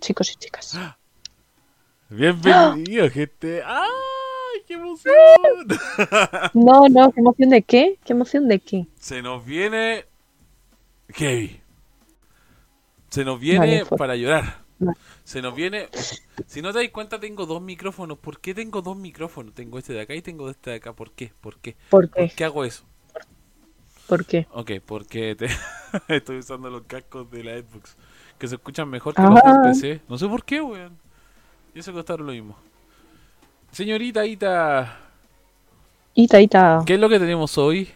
Chicos y chicas. Bienvenido, gente. ¡Ay, qué emoción! No, no, ¿qué emoción de qué? ¿Qué emoción de qué? Se nos viene. ¿Qué? Se nos viene Vale, para llorar. Se nos viene. Si no te das cuenta, tengo dos micrófonos. ¿Por qué tengo dos micrófonos? Tengo este de acá y tengo este de acá. ¿Por qué? ¿Por qué? ¿Por ¿Por qué? qué hago eso? ¿Por qué? Ok, porque te- estoy usando los cascos de la Xbox. Que se escuchan mejor que los Ah. del PC. No sé por qué, weón. Y eso costaron lo mismo. Señorita Ita, Ita, Ita, ¿qué es lo que tenemos hoy?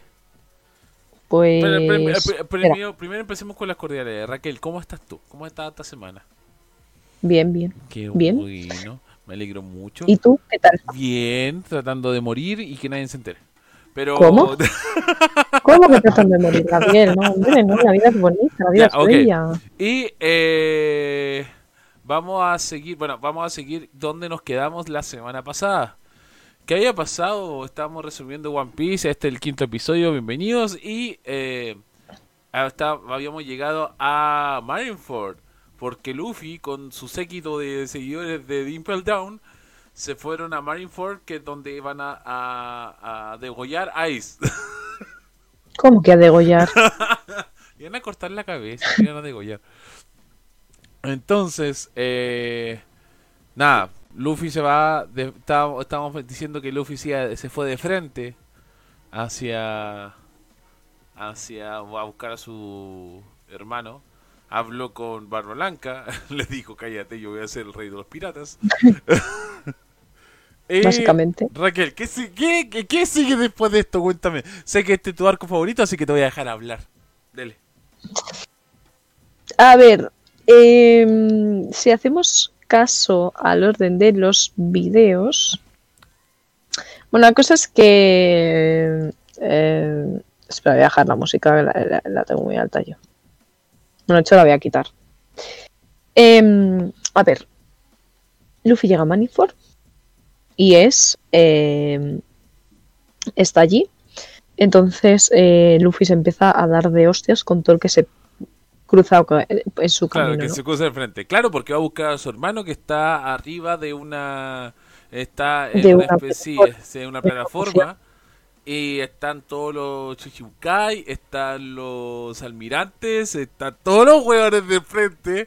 pues... Pero, pero, pero, pero, espera. primero, primero empecemos con las cordiales. Raquel, ¿cómo estás tú? ¿Cómo estado esta semana? Bien, bien. Qué Bien. bueno, me alegro mucho. ¿Y tú? ¿Qué tal? Bien, tratando de morir y que nadie se entere. Pero... ¿Cómo? ¿Cómo que tratan de morir, Gabriel? No, hombre, no, la vida es bonita, la vida es bella. y eh, vamos a seguir, bueno, vamos a seguir donde nos quedamos la semana pasada. ¿Qué había pasado? Estábamos resolviendo One Piece, este es el quinto episodio, bienvenidos. Y eh, hasta habíamos llegado a Marineford, porque Luffy con su séquito de seguidores de Dimple Down se fueron a Marineford, que es donde iban a, a, a degollar a Ice. ¿Cómo que a degollar? Iban a cortar la cabeza, iban a degollar. Entonces, eh, nada, Luffy se va, de- estábamos, estábamos diciendo que Luffy se, se fue de frente hacia, hacia, a buscar a su hermano. Habló con Barba Blanca, le dijo, cállate, yo voy a ser el rey de los piratas. Eh, Básicamente. Raquel, ¿qué, si- qué, qué- qué sigue después de esto? Cuéntame. Sé que este es tu arco favorito, así que te voy a dejar hablar. Dele. A ver, em, si hacemos caso al orden de los videos. Bueno, la cosa es que. eh, espera, voy a dejar la música, la, la- la tengo muy alta yo. Bueno, de hecho la voy a quitar. Em, a ver, Luffy llega a Manifort y es. em, está allí. Entonces eh, Luffy se empieza a dar de hostias con todo el que se cruza co- en su Claro, camino. que ¿no? se cruza de frente. Claro, porque va a buscar a su hermano que está arriba de una. Está en De una, una especie plataforma. en una plataforma. Y están todos los Chichibukai, están los almirantes, están todos los hueones de frente.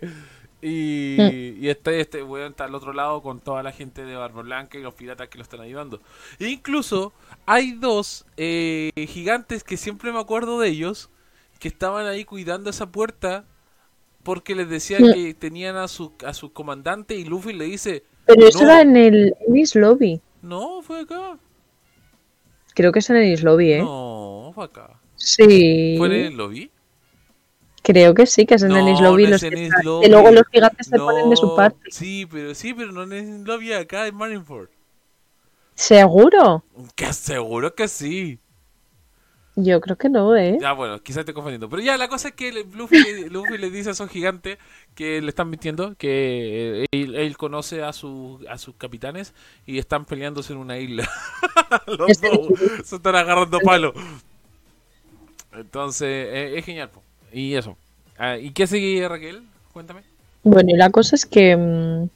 Y, Mm. y este, este weón está al otro lado con toda la gente de Barba Blanca y los piratas que lo están ayudando. E incluso hay dos eh, gigantes que siempre me acuerdo de ellos, que estaban ahí cuidando esa puerta porque les decían Mm. que tenían a su, a su comandante y Luffy le dice, Pero eso No. era en el East Lobby. no, fue acá. Creo que es en el East Lobby, ¿eh? No, fue acá. Sí. ¿Fue en el lobby? Creo que sí, que es en el No, East Lobby. no los que luego los gigantes se No, ponen de su parte. Sí, pero sí, pero no en el lobby acá en Marineford. ¿Seguro? Que seguro que sí. Yo creo que no, ¿eh? Ya, bueno, quizás estoy confundiendo. Pero ya, la cosa es que Luffy, Luffy le dice a esos gigantes que le están mintiendo, que eh, él, él conoce a, su, a sus capitanes y están peleándose en una isla. Los dos se están agarrando palo. Entonces, eh, es genial. po. Y eso. Ah, ¿Y qué sigue, Raquel? Cuéntame. Bueno, y la cosa es que mm,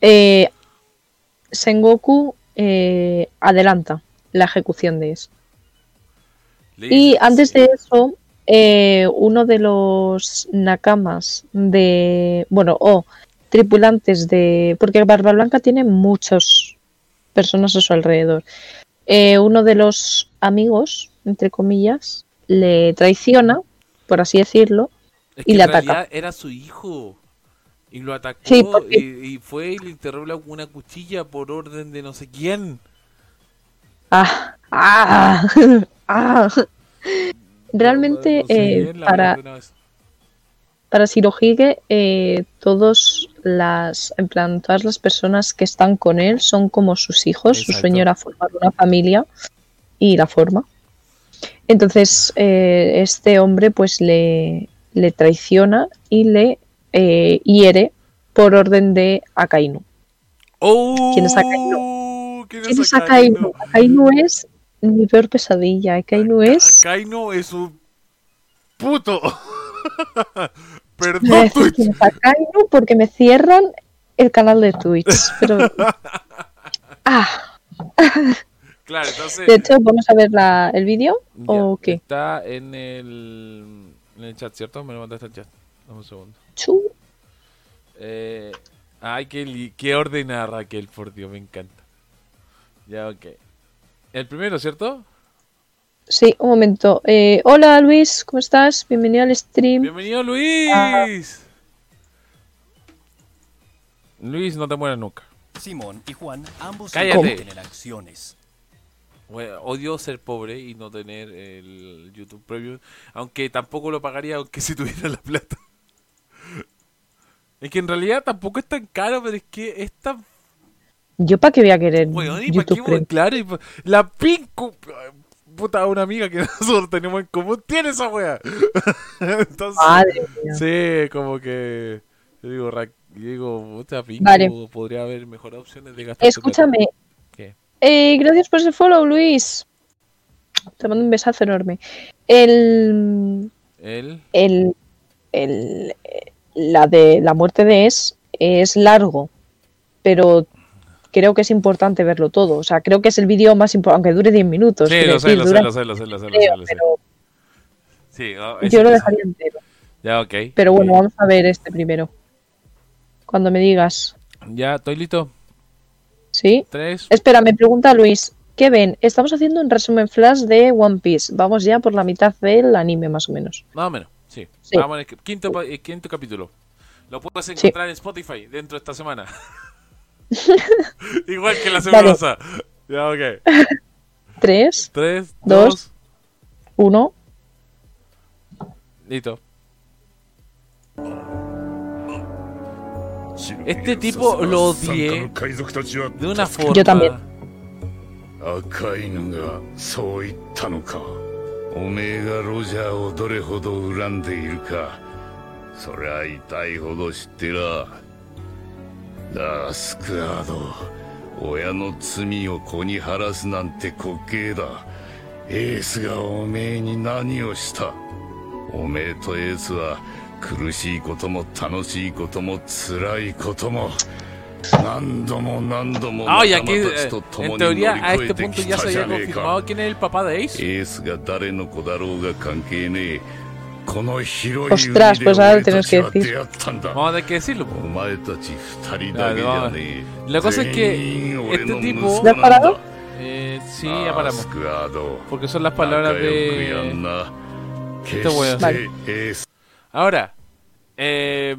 eh, Sengoku eh, adelanta la ejecución de eso. Y antes de eso, eh, uno de los nakamas de, bueno, o tripulantes de, porque Barba Blanca tiene muchas personas a su alrededor. Eh, uno de los amigos, entre comillas, le traiciona, por así decirlo, Es y le en ataca. era su hijo. Y lo atacó Sí, porque- y, y fue y le enterró una cuchilla por orden de no sé quién. Ah, ah, ah. Realmente, eh, para, para Shirohige, eh, todos las, en plan, todas las personas que están con él son como sus hijos. Su sueño era formar una familia y la forma. Entonces, eh, este hombre pues le, le traiciona y le eh, hiere por orden de Akainu. ¡Oh! ¿Quién es Akainu? ¿Quién ¿Quién es Akainu? Akainu es mi peor pesadilla. Akainu es... Akainu es un puto. Perdón, Twitch. quién es Akainu porque me cierran el canal de Twitch. Pero. Ah, Claro, entonces. de hecho, vamos a ver la, el vídeo o qué. Está en el, en el chat, ¿cierto? Me lo mandaste al chat. Dame un segundo. Chu. Eh, ay, qué, qué ordena Raquel, por Dios, me encanta. Ya, ok. El primero, ¿cierto? Sí, un momento. Eh, hola Luis, ¿cómo estás? Bienvenido al stream. Bienvenido, Luis. Luis, no te mueras nunca. Simón y Juan ambos Cállate. tener acciones. Bueno, odio ser pobre y no tener el YouTube Premium, aunque tampoco lo pagaría aunque si tuviera la plata. Es que en realidad tampoco es tan caro, pero es que es tan Yo para qué voy a querer Weón, ¿y YouTube Premium? Claro, y pa- la Pinco, puta, una amiga que nosotros tenemos en común tiene esa wea. Entonces, Madre mía. sí, como que, yo digo, Ra- yo digo, puta, Pinco, Vale. podría haber mejores opciones de gastar. Escúchame. plata. Eh, gracias por ese follow, Luis. Te mando un besazo enorme. El. El, el- eh, la de la muerte de Es es largo, pero creo que es importante verlo todo. O sea, creo que es el vídeo más importante, aunque dure 10 minutos. sí, lo sé, lo sé, lo sé, lo sé, lo sé, Sí, oh, yo lo dejaría entero. Ya, ok. Pero bueno, vamos a ver este primero. Cuando me digas, Ya, estoy listo. ¿Sí? Tres. Espera, me pregunta Luis, ¿qué ven? Estamos haciendo un resumen flash de One Piece. Vamos ya por la mitad del anime, más o menos. Más o menos, sí. Sí. Vamos quinto, pa- eh, quinto capítulo. Lo puedes encontrar en Spotify dentro de esta semana. Igual que la semana pasada. Ya, ok. 3, Tres, Dos. dos, 1. listo. Este tipo lo odié de una forma. Yo también. 赤いのがそう言ったのか。おめえがロジャーをどれほど恨んでいるか。そりゃ痛いほど知ってら。ダースクアード親の罪を子に晴らすなんて滑稽だ。エースがおめえに何をした。おめえとエースは Ah, y aquí, en teoría, a este punto ya se había confirmado quién es el papá de Ace. Ostras, pues ahora lo que decir. Vamos a tener que decirlo. Dale, La cosa es que este tipo. Parado? Eh, sí, ya. Porque son las palabras de. Este weón. Ahora, eh,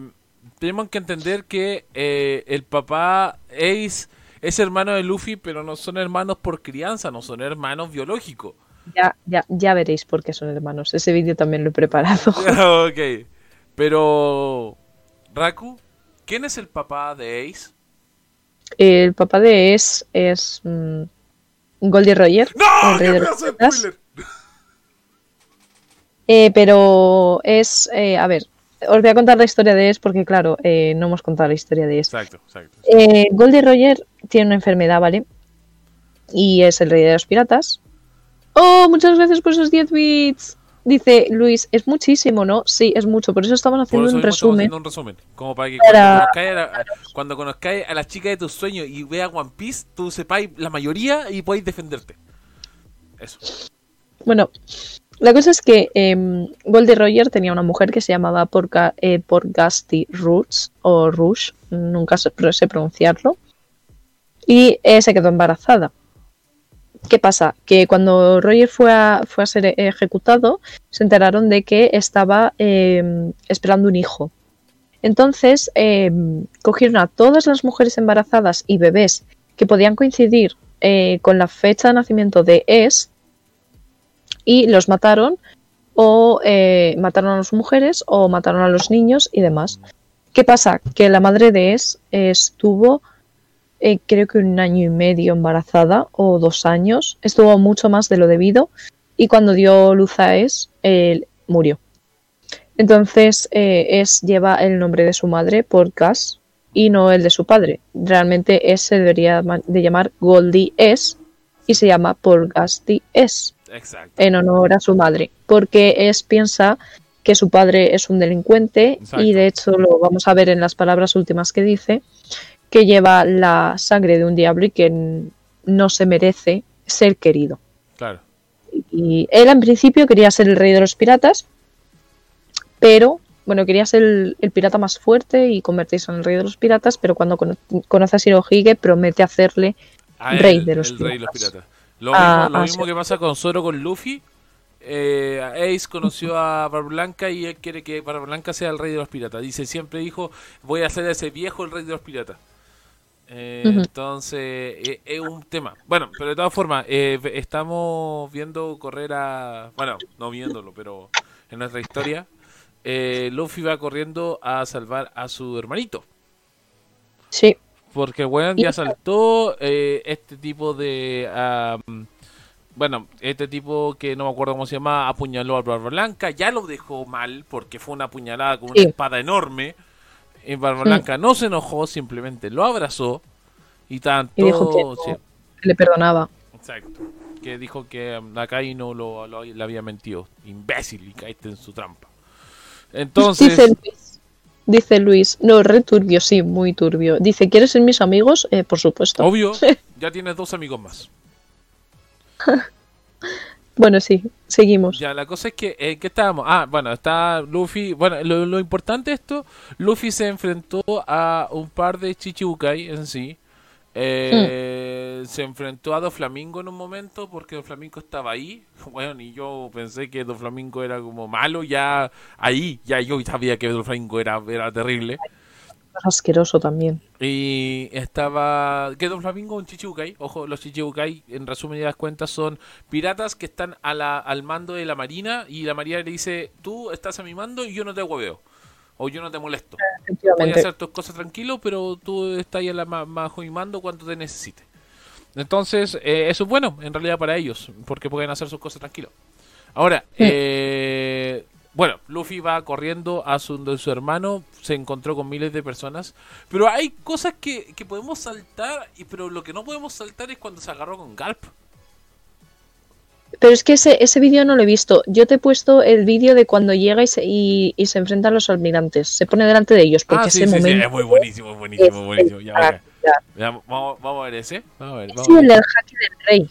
tenemos que entender que eh, el papá Ace es hermano de Luffy, pero no son hermanos por crianza, no son hermanos biológicos. Ya, ya, ya veréis por qué son hermanos. Ese vídeo también lo he preparado. ok. Pero, Raku, ¿quién es el papá de Ace? El papá de Es es mm, Goldie Roger. ¡No! el rey ¡Qué de los spoiler! Eh, pero es, eh, a ver, os voy a contar la historia de Es porque, claro, eh, no hemos contado la historia de Es. Exacto, exacto. Eh, Goldie Roger tiene una enfermedad, ¿vale? Y es el rey de los piratas. ¡Oh, muchas gracias por esos 10 bits! Dice Luis, es muchísimo, ¿no? Sí, es mucho. Por eso estamos haciendo eso un resumen. haciendo un resumen. Como para que Para- cuando, conozcáis a la, cuando conozcáis a la chica de tus sueños y veas One Piece, tú sepáis la mayoría y podéis defenderte. Eso. Bueno, la cosa es que eh, Goldie Roger tenía una mujer que se llamaba Porca, eh, Porgasti Roots o Rush, nunca sé, pronunciarlo, y eh, se quedó embarazada. ¿Qué pasa? Que cuando Roger fue a, fue a ser ejecutado, se enteraron de que estaba eh, esperando un hijo. Entonces, eh, cogieron a todas las mujeres embarazadas y bebés que podían coincidir eh, con la fecha de nacimiento de Es y los mataron o eh, mataron a las mujeres o mataron a los niños y demás. ¿Qué pasa? Que la madre de Es estuvo eh, creo que un año y medio embarazada o dos años, estuvo mucho más de lo debido y cuando dio luz a Es, él murió. Entonces eh, Es lleva el nombre de su madre por Gas y no el de su padre. Realmente Es se debería de llamar Goldie Es y se llama por Gasti Es Exacto. en honor a su madre, porque es piensa que su padre es un delincuente Exacto. y de hecho lo vamos a ver en las palabras últimas que dice, que lleva la sangre de un diablo y que no se merece ser querido. Claro. Y él en principio quería ser el rey de los piratas, pero bueno, quería ser el, el pirata más fuerte y convertirse en el rey de los piratas, pero cuando cono- conoce a Shirohige promete hacerle A Rey él, de los el rey de los piratas. Lo Ah, mismo, lo ah, mismo que pasa con Zoro con Luffy. Eh, Ace conoció a Barba Blanca y él quiere que Barba Blanca sea el rey de los piratas. Dice, siempre dijo, voy a hacer a ese viejo el rey de los piratas. Eh. Entonces, eh, es un tema. Bueno, pero de todas formas, eh, estamos viendo correr a... Bueno, no viéndolo, pero en nuestra historia, eh, Luffy va corriendo a salvar a su hermanito. sí, Porque weón ya saltó eh, este tipo de... am, bueno, este tipo que no me acuerdo cómo se llama, apuñaló a Barba Blanca, ya lo dejó mal porque fue una apuñalada con una Sí. espada enorme. Y Barba. Blanca no se enojó, simplemente lo abrazó y tanto... y dijo que no, sí, que le perdonaba. exacto. Que dijo que um, Nakai no lo, lo- le había mentido. Imbécil, y caíste en su trampa. Entonces... Dice Luis, no, re turbio, sí, muy turbio. Dice, ¿quieres ser mis amigos? Eh, por supuesto. Obvio, ya tienes dos amigos más. Bueno, sí, seguimos. Ya, la cosa es que, eh, ¿qué estábamos? Ah, bueno, está Luffy. Bueno, lo, lo importante de esto, Luffy se enfrentó a un par de Chichibukai en sí. Eh, Se enfrentó a Doflamingo en un momento porque Doflamingo estaba ahí. Bueno, y yo pensé que Doflamingo era como malo, ya ahí, ya yo sabía que Doflamingo era, era terrible. Asqueroso también. Y estaba. ¿Qué Don Flamingo? Un Chichibukai. Ojo, los Chichibukai, en resumen y das cuentas, son piratas que están a la, al mando de la marina. Y la marina le dice: Tú estás a mi mando y yo no te hueveo. O yo no te molesto. Voy a hacer tus cosas tranquilo, pero tú estás ahí a la, bajo mi mando cuando te necesite. Entonces, eh, eso es bueno, en realidad, para ellos. Porque pueden hacer sus cosas tranquilo. Ahora, Sí. eh, bueno, Luffy va corriendo a su, donde su hermano, se encontró con miles de personas, pero hay cosas que, que podemos saltar, y pero lo que no podemos saltar es cuando se agarró con Garp. Pero es que ese, ese vídeo no lo he visto. Yo te he puesto el vídeo de cuando llega y se, y, y se enfrenta a los almirantes. Se pone delante de ellos porque ah, sí, ese sí, sí, momento es muy buenísimo, buenísimo, buenísimo. Ya, ya. vamos, vamos a ver ese. Vamos a ver, vamos Sí, el del jaque del rey.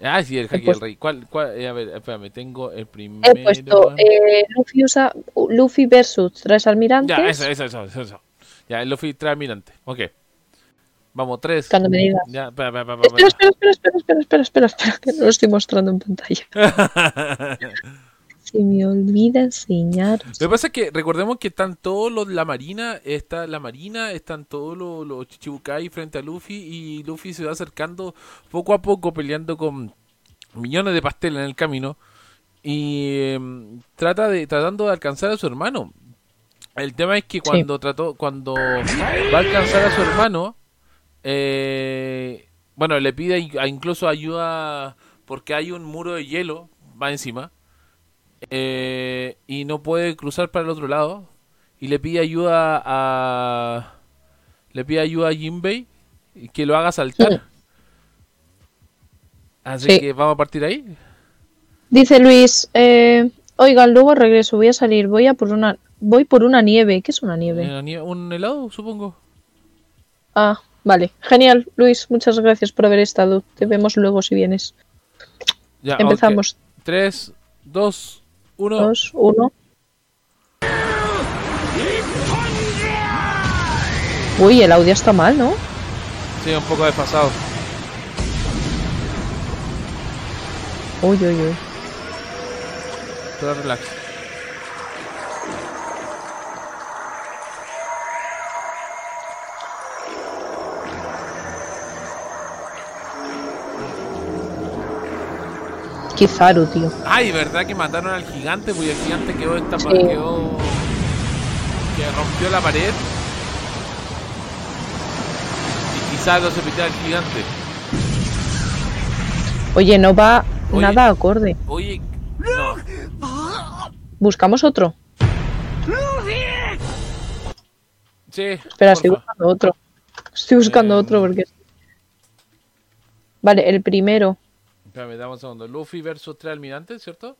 Ah, sí, el puesto- del Rey. ¿Cuál, cuál? Eh, a ver, espérame, tengo el primero. He puesto eh, Luffy, usa, Luffy versus tres almirantes. Ya, eso, eso, eso, eso. Ya, el Luffy trae almirante. Ok. Vamos, tres. Cuando me digas. Ya, espera, espera, espera, Espera, espera. espera, espera, espera, que no lo estoy mostrando en pantalla. Se me olvida enseñar. Lo que pasa es que recordemos que están todos los la marina, está la marina, están todos los, los Chichibukai frente a Luffy y Luffy se va acercando poco a poco peleando con millones de pasteles en el camino y em, trata de tratando de alcanzar a su hermano. El tema es que cuando trató cuando va a alcanzar a su hermano eh, bueno, le pide incluso ayuda porque hay un muro de hielo va encima eh, y no puede cruzar para el otro lado y le pide ayuda a le pide ayuda a Jinbei que lo haga saltar Sí. así Sí. que vamos a partir ahí Dice Luis, eh, oigan, luego regreso, voy a salir, voy a por una, voy por una nieve. ¿Qué es una nieve? Nie- un helado supongo Ah, vale, genial, Luis, muchas gracias por haber estado. Te vemos luego si vienes. ya Empezamos. 3 2 1 Dos, uno. Uy, el audio está mal, ¿no? sí un poco desfasado Uy, uy, uy. pero relax Kizaru, tío. Ay, ¿verdad que mataron al gigante? Porque el gigante quedó esta Sí. quedó que rompió la pared. Y quizás lo se pitió al gigante. Oye, no va Oye. nada acorde. Oye, no. Buscamos otro. Sí. Espera, estoy buscando otro. Estoy buscando Eh, otro porque. Vale, el primero. Espérame, dame un segundo. Luffy versus tres almirantes, ¿cierto?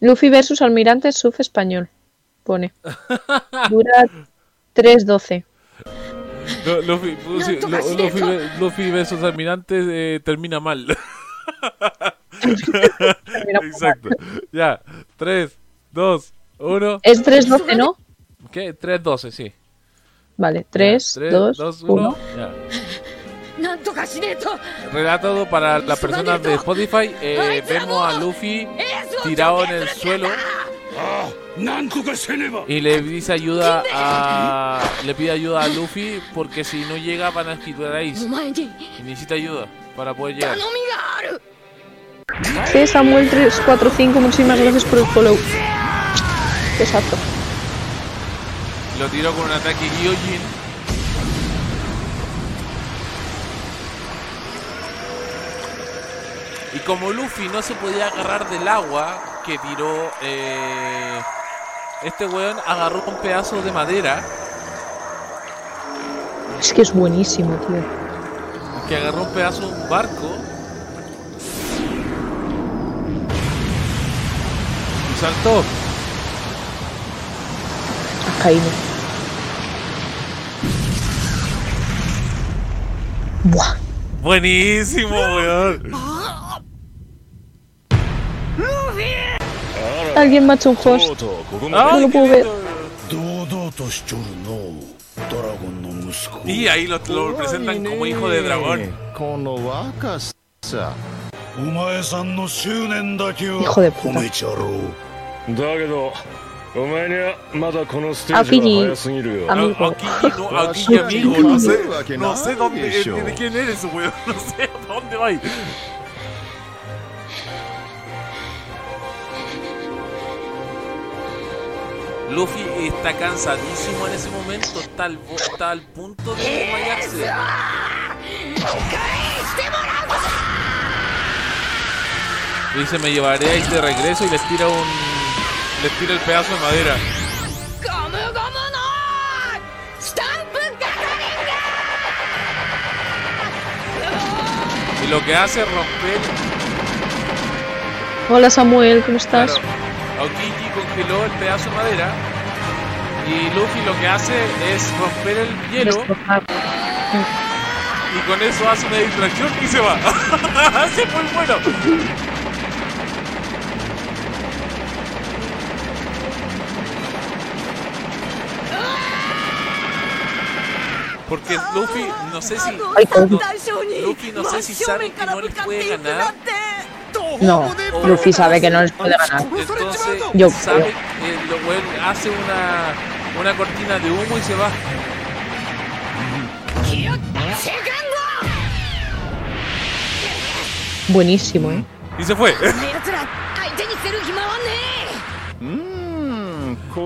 Luffy versus Almirante Suf español. Pone. Dura 3.12. Lu- Luffy, Luffy, Lu- Luffy, Luffy versus Almirante eh, termina mal. Exacto. Ya, 3, 2, 1. Es 3.12, ¿no? ¿Qué? 3, 12, sí. Vale, 3, 3, 2, 1. Relato para las personas de Spotify. Eh, vemos a Luffy tirado en el suelo. Ah, y le dice ayuda. Le pide ayuda a Luffy porque si no llega van a esquivar ahí. Y necesita ayuda para poder llegar. Sí, Samuel 345, muchísimas gracias por el follow. Exacto. Lo tiró con un ataque Gyojin Y como Luffy no se podía agarrar del agua que tiró, eh, este weón agarró un pedazo de madera, Es que es buenísimo, tío. que agarró un pedazo de un barco y saltó. Ha caído. Buah. Buenísimo, weón. Alguien macho un host. No lo puedo ver. Y ahí lo, lo presentan como hijo de dragón. Hijo de だけどお前にはまだこのステージが早すぎるよ。あ、あ、きに、あ、きに、あ、きに、あ、きに、あ、きに、あ、きに、あ、きに、あ、きに、あ、あ Luffy está cansadísimo en ese momento, está al, está al punto de desmayarse. Dice, me llevaré ahí de regreso y les tira un... les tira el pedazo de madera. Y lo que hace es romper... Hola Samuel, ¿cómo estás? Aokiji congeló el pedazo de madera y Luffy lo que hace es romper el hielo y con eso hace una distracción y se va. ¡Se fue muy bueno! Porque Luffy, no sé si. Luffy, no sé si sabe que no puede ganar. No, Luffy sabe que no les puede ganar. Entonces, Yo sabe, creo. Hace una, una cortina de humo y se va. Buenísimo, ¿eh? Y se fue.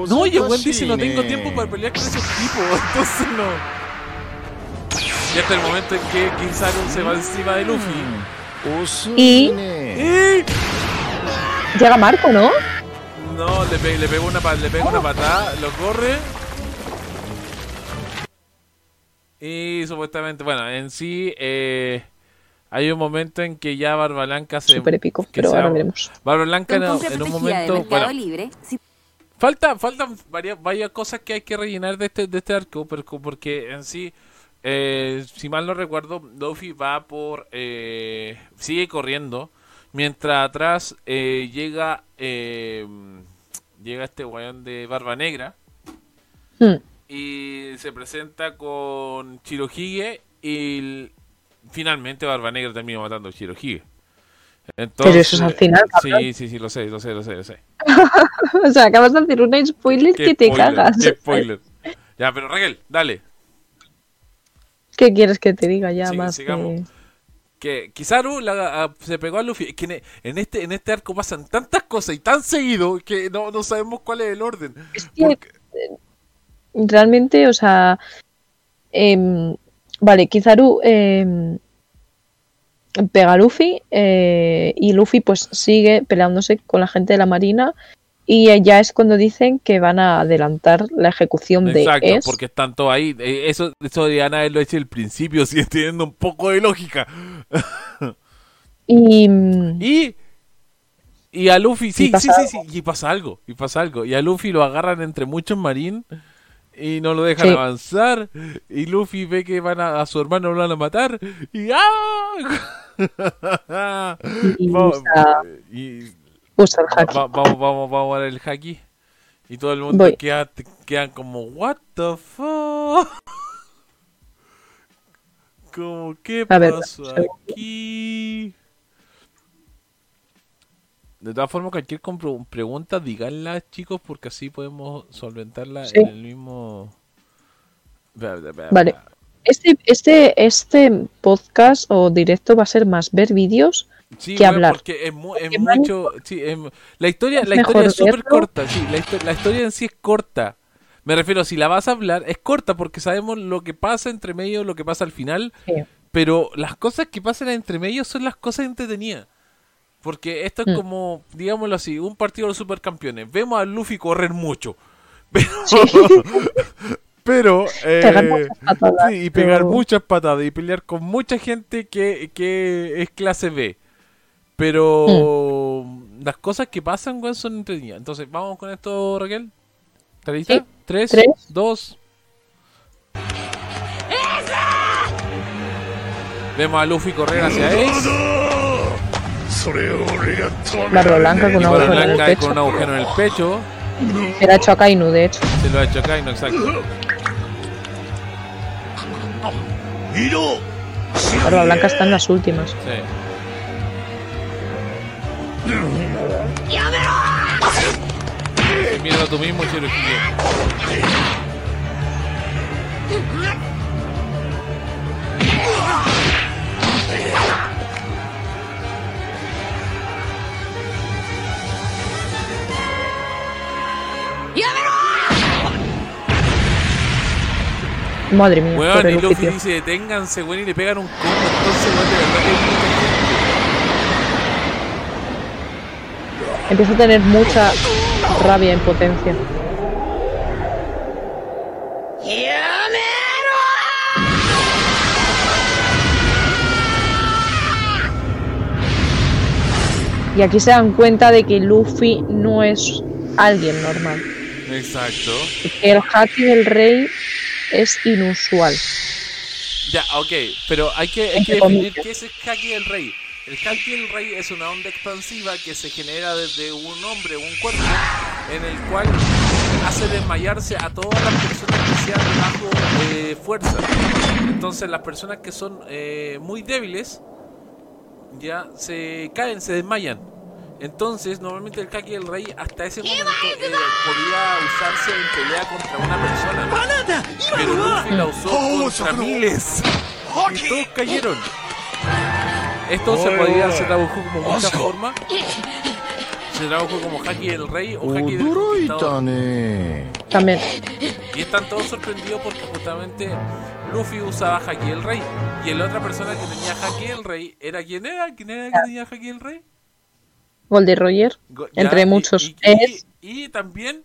no, oye, Gwen dice no tengo tiempo para pelear con esos tipos, entonces no. Y hasta el momento en que Kizaru se va encima de Luffy. Y Llega Marco, ¿no? No, le, pe le pego una, le pego una patada, lo corre. Y supuestamente, bueno, en sí eh, hay un momento en que ya Barbalanca se... Súper épico, pero ahora veremos. Barbalanca en, en un momento... Bueno. Falta, faltan varias, varias cosas que hay que rellenar de este, de este arco, porque en sí... Eh, si mal no recuerdo, Luffy va por... Eh, sigue corriendo mientras atrás eh, llega, eh, llega este guayón de barba negra Hmm. y se presenta con Chirohige y finalmente Barba Negra termina matando a Chirohige. Entonces, eso es al final, cabrón. Sí, sí, sí, lo sé, lo sé, lo sé, lo sé. O sea, acabas de hacer un spoiler que te spoiler, cagas. qué spoiler. Ya, pero Raquel, dale. ¿Qué quieres que te diga ya Sí, más? sigamos. de- Que Kizaru la- a- se pegó a Luffy. Es que en, en este, en este arco pasan tantas cosas y tan seguido que no, no sabemos cuál es el orden. Es que Porque- realmente, o sea, em, vale, Kizaru em, pega a Luffy eh, y Luffy pues sigue peleándose con la gente de la marina y ya es cuando dicen que van a adelantar la ejecución de Exacto, Es. porque están todos ahí. Eh, Eso, eso deberían haberlo hecho al principio, sigue teniendo un poco de lógica. Y Y Y a Luffy, sí, sí, sí, sí, y pasa algo, y pasa algo. Y a Luffy lo agarran entre muchos marín y no lo dejan Sí. avanzar. Y Luffy ve que van a, a su hermano lo van a matar. Y ¡ah! Y Usa el haki. va- vamos, vamos, vamos a ver el haki. Y todo el mundo Voy. queda, quedan como, ¿What the fuck? Como, ¿qué A pasó aquí? De todas formas, cualquier pregunta, díganla, chicos, porque así podemos solventarla Sí. en el mismo. Vale. Este, este, este podcast o directo va a ser más ver vídeos. Sí, que hablar. porque es, mu- Porque mucho. Sí, es la historia, es la historia mejor es súper corta. Sí, la, histo- la historia en sí es corta. Me refiero, si la vas a hablar, es corta porque sabemos lo que pasa entre medio, lo que pasa al final. Sí. Pero las cosas que pasan entre medio son las cosas entretenidas. Porque esto es Mm. como, digámoslo así, un partido de los supercampeones. Vemos a Luffy correr mucho. Pero, pero eh, Pegar muchas patadas, sí, y pegar pero- muchas patadas y pelear con mucha gente que, que es clase B. Pero mm. las cosas que pasan, weón, son entretenidas. Entonces, vamos con esto, Raquel. ¿Estás. Tres, dos. Vemos a Luffy correr hacia Ace. La Rolanca con, el con un agujero en el pecho. Se lo ha hecho a Kainu, de hecho. Se lo ha hecho a Kainu, exacto. Barba Blanca está en las últimas. Sí. Míralo tú mismo, Cherokee. Madre mía. Weón, y Luffy, dice deténganse, weón, y le pegan un combo. Entonces, weón, de verdad que Empieza a tener mucha rabia e impotencia. Y aquí se dan cuenta de que Luffy no es alguien normal. Exacto. Que el haki del rey es inusual. Ya, ok, pero hay que, hay que definir qué es el Haki del Rey. El Haki del Rey es una onda expansiva que se genera desde un hombre, un cuerpo, en el cual hace desmayarse a todas las personas que sean de bajo eh, fuerza. Entonces las personas que son eh, muy débiles ya se caen, se desmayan. Entonces, normalmente el Haki del Rey hasta ese momento eh, podía usarse en pelea contra una persona. Pero Luffy la usó contra miles. Y todos cayeron. Esto se podía, se trabajó como muchas formas. Se trabajó como Haki del Rey o Haki del Conquistador. También. Y están todos sorprendidos porque justamente Luffy usaba Haki del Rey. Y la otra persona que tenía Haki del Rey era quién era, quién era que tenía Haki del Rey. Goldie Roger, entre muchos. Y, es, y, también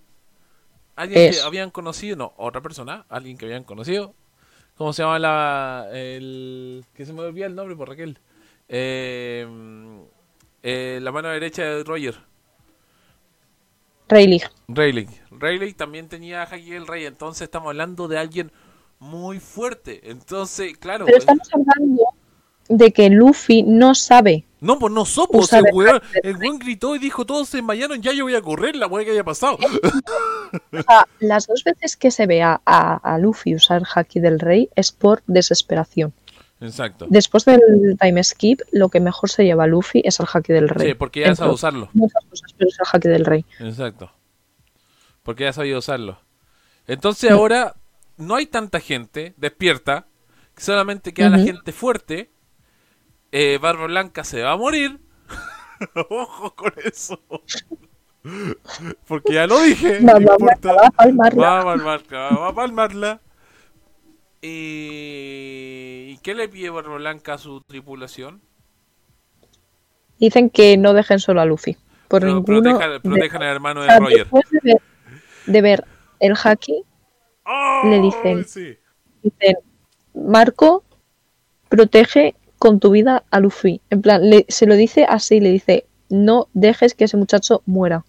alguien que habían conocido, no, otra persona, alguien que habían conocido. ¿Cómo se llama la. el. que se me olvida el nombre por Raquel? Eh, eh, la mano derecha de Roger. Rayleigh. Rayleigh. Rayleigh también tenía Haki del Rey, entonces estamos hablando de alguien muy fuerte. Entonces, claro. Pero estamos hablando de que Luffy no sabe. No, pues no sopo, Usa el weón, el weón gritó y dijo todos se desmayaron, ya yo voy a correr, la weá que haya pasado. O sea, las dos veces que se ve a, a- a Luffy usar Haki del Rey es por desesperación. Exacto. Después del time skip, lo que mejor se lleva a Luffy es el Haki del Rey. Sí, porque ya sabe Entre usarlo. Muchas cosas, pero es el Haki del Rey. Exacto. Porque ya sabía usarlo. Entonces ahora no hay tanta gente despierta, solamente queda la Ujú. gente fuerte. Eh, Barba Blanca se va a morir. Ojo con eso. Porque ya lo dije. no Barba importa. Va a palmarla. Va a palmarla. Va a palmarla. Y... ¿Y qué le pide Barba Blanca a su tripulación? Dicen que no dejen solo a Luffy. Por ninguno. protejan, de- al hermano o de sea, Roger. Después de ver, de ver el Haki, le dicen- ¡Oh, sí! dicen: Marco, protege con tu vida a Luffy. En plan, le- se lo dice así: le dice, no dejes que ese muchacho muera.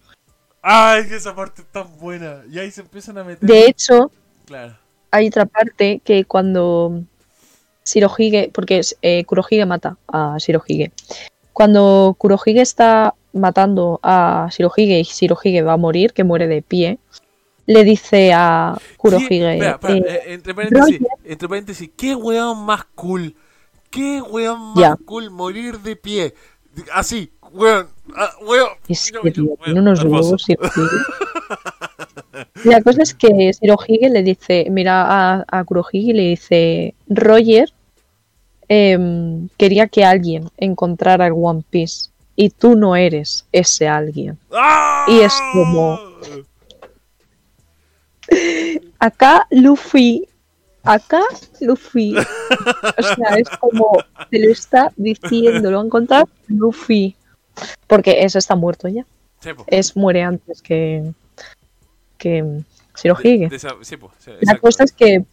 Ay, esa parte es tan buena. Y ahí se empiezan a meter. De hecho, Claro. Hay otra parte que cuando Shirohige, porque eh, Kurohige mata a Shirohige. Cuando Kurohige está matando a Shirohige y Shirohige va a morir, que muere de pie, le dice a Kurohige, ¿Qué- espera, espera, eh, eh, entre paréntesis, entre paréntesis, qué weón más cool. Qué weón más cool morir de pie. Así, weón. ah, weón. Es No, que, no, tío, weón, tiene unos hermoso. huevos Shirohige. La cosa es que Shirohige le dice, mira a, a Kurohige y le dice, Roger em, quería que alguien encontrara el One Piece y tú no eres ese alguien. ¡Ah! Y es como- Acá Luffy, acá Luffy, o sea, es como te lo está diciendo, lo va a encontrar Luffy, porque ese está muerto ya, Sí, es muere antes que que Shirohige. De esa- sí, po, sí, La cosa es que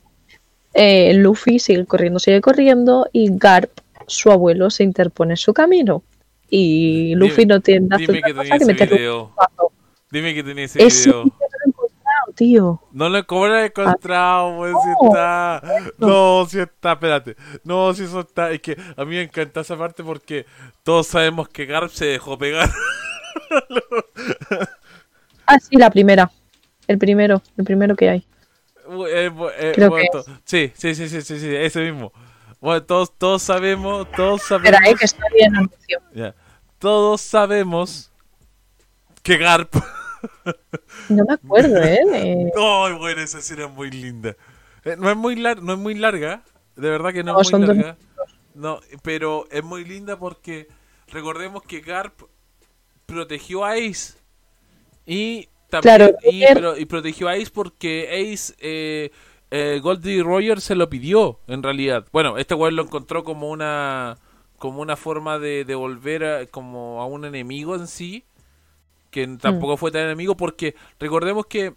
eh, Luffy sigue corriendo, sigue corriendo y Garp, su abuelo, se interpone en su camino. Y Luffy Dime- no tiene nada Dime que cosa que pazo. Dime que tenía ese video. video no lo he encontrado, tío. No lo, ¿Cómo lo he encontrado? pues, si no. está. No, si está, espérate. No, si eso está. Es que a mí me encanta esa parte porque todos sabemos que Garp se dejó pegar. Ah, sí, la primera. El primero, el primero que hay. Eh, eh, Creo bueno, que to- sí, sí, sí, sí, sí, sí, ese mismo. Bueno, todos, todos sabemos, todos sabemos. Espera, eh, que está bien anuncio. Ya. Todos sabemos que Garp. No me acuerdo, ¿eh? Ay, bueno, esa escena es muy linda. Eh, no es muy lar no es muy larga, de verdad que no, No, es muy dos larga. No, pero es muy linda porque recordemos que Garp protegió a Ace y también Claro, y, Roger- pero- y protegió a Ace porque Ace eh, eh, Goldie Roger se lo pidió en realidad. Bueno, este weón lo encontró como una como una forma de devolver a, como a un enemigo en sí que tampoco fue tan enemigo porque recordemos que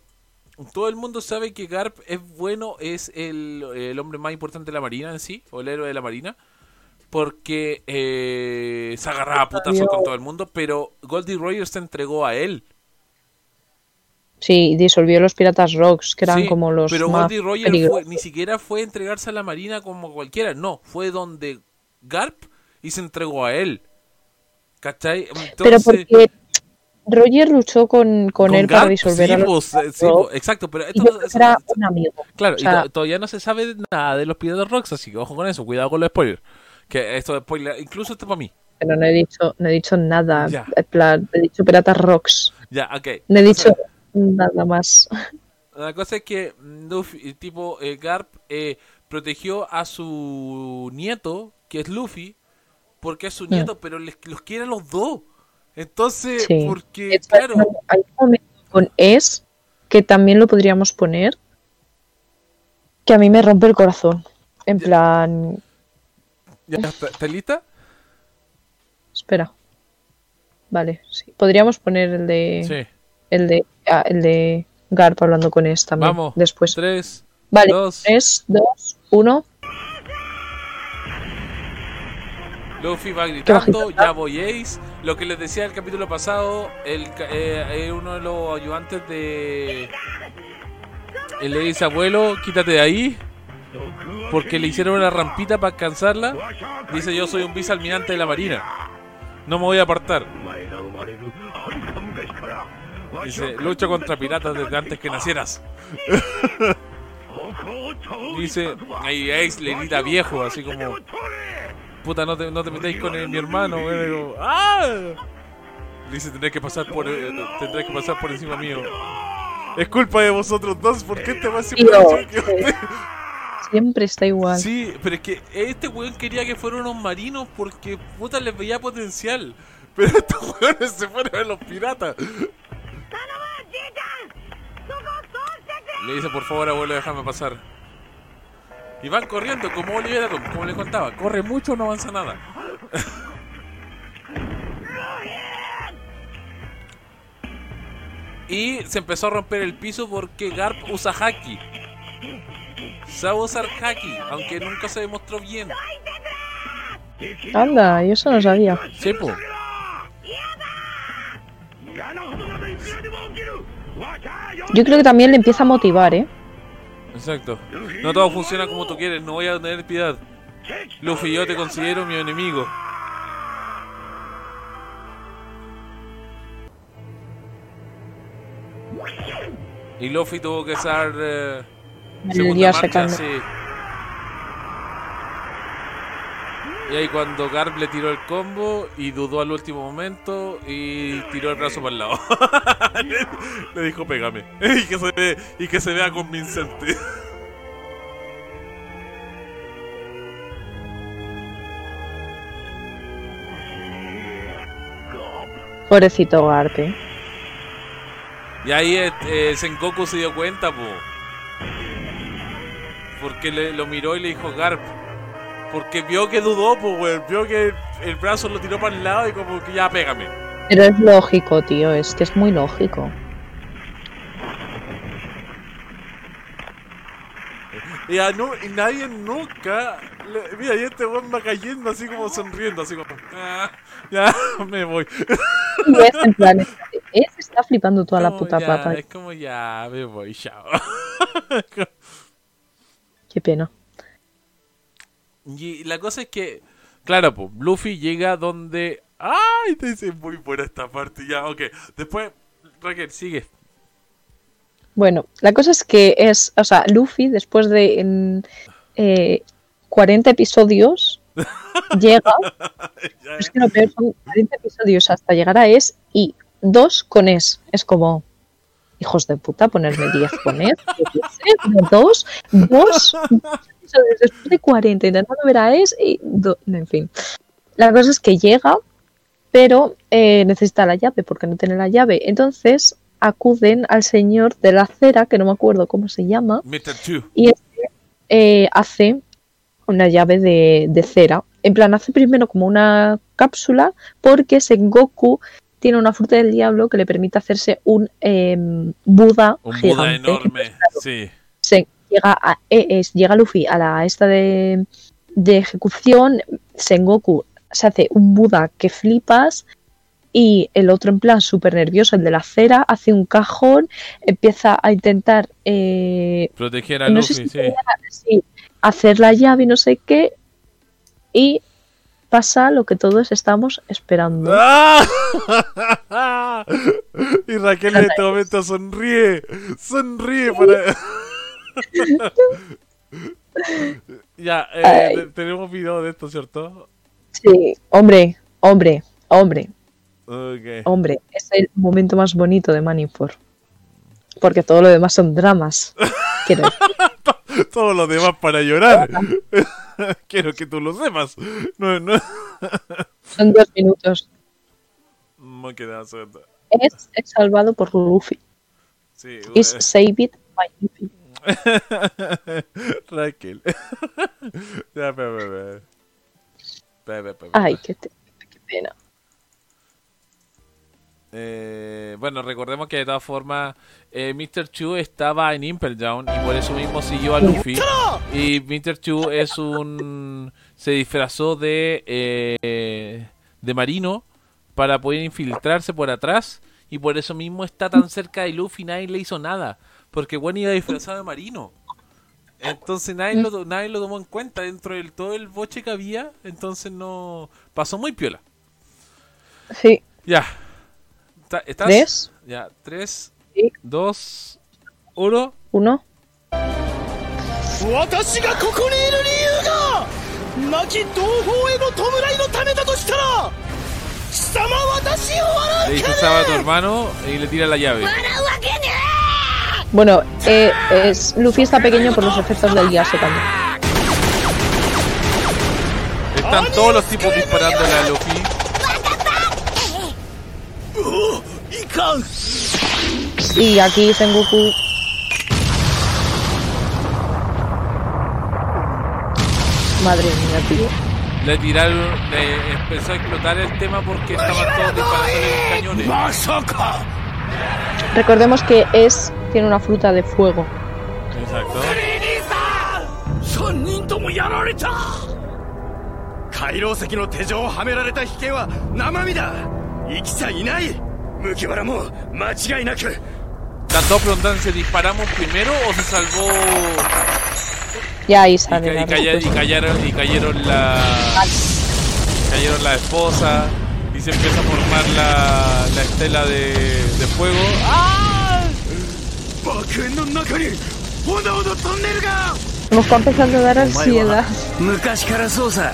todo el mundo sabe que Garp es bueno, es el, el hombre más importante de la marina en sí, o el héroe de la marina, porque eh, se agarraba a putazos con todo el mundo, pero Goldie Roger se entregó a él. Sí, disolvió los piratas rocks, que eran Sí, como los pero más Roger fue- ni siquiera fue a entregarse a la marina como cualquiera, no, fue donde Garp y se entregó a él. ¿Cachai? Pero Entonces, porque Roger luchó con, con, él para disolver sí, a los pues, sí, pues, exacto, pero esto no- eso- era un amigo. Claro, O sea, y to- todavía no se sabe nada de los Piratas Rocks, así que ojo con eso, cuidado con los spoilers. Que esto es spoiler, incluso esto para mí. Pero no he dicho, no he dicho nada. Ya. En plan, he dicho piratas rocks. Ya, ok. No he dicho nada más. La cosa es que Luffy, tipo eh, Garp, eh, protegió a su nieto, que es Luffy, porque es su nieto, pero les, los quiere a los dos. Entonces, Sí. porque, hecho, claro, Hay un momento con Es que también lo podríamos poner que a mí me rompe el corazón. En plan, ya, ¿está- ¿estás lista? espera. Vale, sí. Podríamos poner el de Sí. El de ah, el de Garp hablando con Es también Vamos. después. Tres, Vale, dos. 3, 2, 1. Luffy va gritando, ya voy Ace. Lo que les decía el capítulo pasado, el, eh, eh, uno de los ayudantes de... Él le dice, abuelo, quítate de ahí. Porque le hicieron una rampita para alcanzarla. Dice, yo soy un vicealmirante de la marina. No me voy a apartar. Dice, lucho contra piratas desde antes que nacieras. Dice, ahí Ace le grita viejo, así como... Puta, no te, no te metáis con el- mi hermano, güey. Digo, ¡Ah! Dice, tendré que pasar por eh, tendré que pasar por encima mío. Es culpa de vosotros dos, ¿por qué te vas siempre que usted- Siempre está igual. Sí, pero es que este weón quería que fueran unos marinos porque puta les veía potencial. Pero estos weones se fueron a los piratas. Le dice, por favor, abuelo, déjame pasar. Y van corriendo como Oliver Atom, como le contaba. Corre mucho, no avanza nada. y se empezó a romper el piso porque Garp usa Haki. Sabe usar Haki, aunque nunca se demostró bien. Anda, yo eso no sabía. Sí, po. Yo creo que también le empieza a motivar, ¿eh? Exacto. No todo funciona como tú quieres, no voy a tener piedad. Luffy, yo te considero mi enemigo. Y Luffy tuvo que usar eh, segunda marcha, sí. Y ahí cuando Garp le tiró el combo y dudó al último momento y tiró el brazo para el lado. le dijo pégame. y, que se ve- y que se vea convincente. Pobrecito Garpe. Y ahí eh, eh, Sengoku se dio cuenta, po. Porque le, lo miró y le dijo Garp. Porque vio que dudó, po, weón. Vio que el, brazo lo tiró para el lado y como que ya pégame. Pero es lógico, tío, es que es muy lógico. Y, a nu- y nadie nunca. le- mira, y este weón va cayendo así como sonriendo, así como. "Ah, ya, me voy. Y es en plan, es, está flipando toda la puta ya, papa. Es como ya, me voy, chao. Qué pena. Y la cosa es que, claro, pues, Luffy llega donde. ¡Ay! Te dice muy buena esta parte. Ya, ok. Después, Raquel, sigue. Bueno, la cosa es que es. O sea, Luffy, después de en, eh, 40 episodios, llega. es eh. que lo peor son 40 episodios hasta llegar a es y dos con es. Es como hijos de puta, ponerme 10 con él, 2, 2, después de 40 intentando ver a Es y. En fin. La cosa es que llega, pero eh, necesita la llave, porque no tiene la llave. Entonces acuden al señor de la acera, que no me acuerdo cómo se llama. Y este, eh, hace una llave de, cera. En plan, hace primero como una cápsula, porque Sengoku tiene una fruta del diablo que le permite hacerse un eh, Buda. Un. Buda enorme, sí. Llega, a, eh, es- llega Luffy a la esta de, de ejecución, Sengoku se hace un Buda que flipas y el otro en plan súper nervioso, el de la cera, hace un cajón, empieza a intentar eh, Proteger a no Luffy, sé si sí. era- sí, hacer la llave y no sé qué y pasa lo que todos estamos esperando. Y Raquel en este momento sonríe. Sonríe para. Ya, eh, tenemos video de esto, ¿cierto? Sí, hombre, hombre, hombre, Ok. hombre, es el momento más bonito de Manifor. Porque todo lo demás son dramas. Quiero. Todo lo demás para llorar. Quiero que tú lo sepas. No, no. Son dos minutos. No queda. Es, es salvado por Luffy. Sí, Is eh, saved by Luffy. Raquel. ya, espera. Ay, qué, te- qué pena. Eh, bueno, recordemos que de todas formas eh, Mr. Chu estaba en Impel Down y por eso mismo siguió a Luffy. Y Mr. Chu es un. se disfrazó de. eh, de marino para poder infiltrarse por atrás. Y por eso mismo está tan cerca de Luffy, nadie le hizo nada Porque bueno iba disfrazado de marino. Entonces nadie lo, nadie lo tomó en cuenta dentro del todo el boche que había. Entonces no. pasó muy piola. Sí, Ya. Ta- ¿Estás? ¿Tres? Ya, tres, Sí. dos, uno. uno. 私がここにいる理由が亡き同胞への弔いのためだとしたら貴様私を Le 笑う dice Saba a tu hermano y le tira la llave. 笑うわけね bueno, eh, es, Luffy está pequeño por los efectos del Yasuo también. Están todos los tipos disparándole a Luffy. Y aquí Sengoku Madre mía, tío. Le tiraron, le empezó a explotar el tema porque estaban todos disparando cañones. Eh. Recordemos que es tiene una fruta de fuego. Exacto. Tanto preguntan, ¿se disparamos primero o se salvó? Ya ahí sale. Y, y, y, pues. y cayeron la. Cayeron la esposa y se empieza a formar la, la estela de de fuego. ¡Ah! 爆炎の中に炎のトンネルが Nos está empezando a dar ansiedad. 昔からそうさ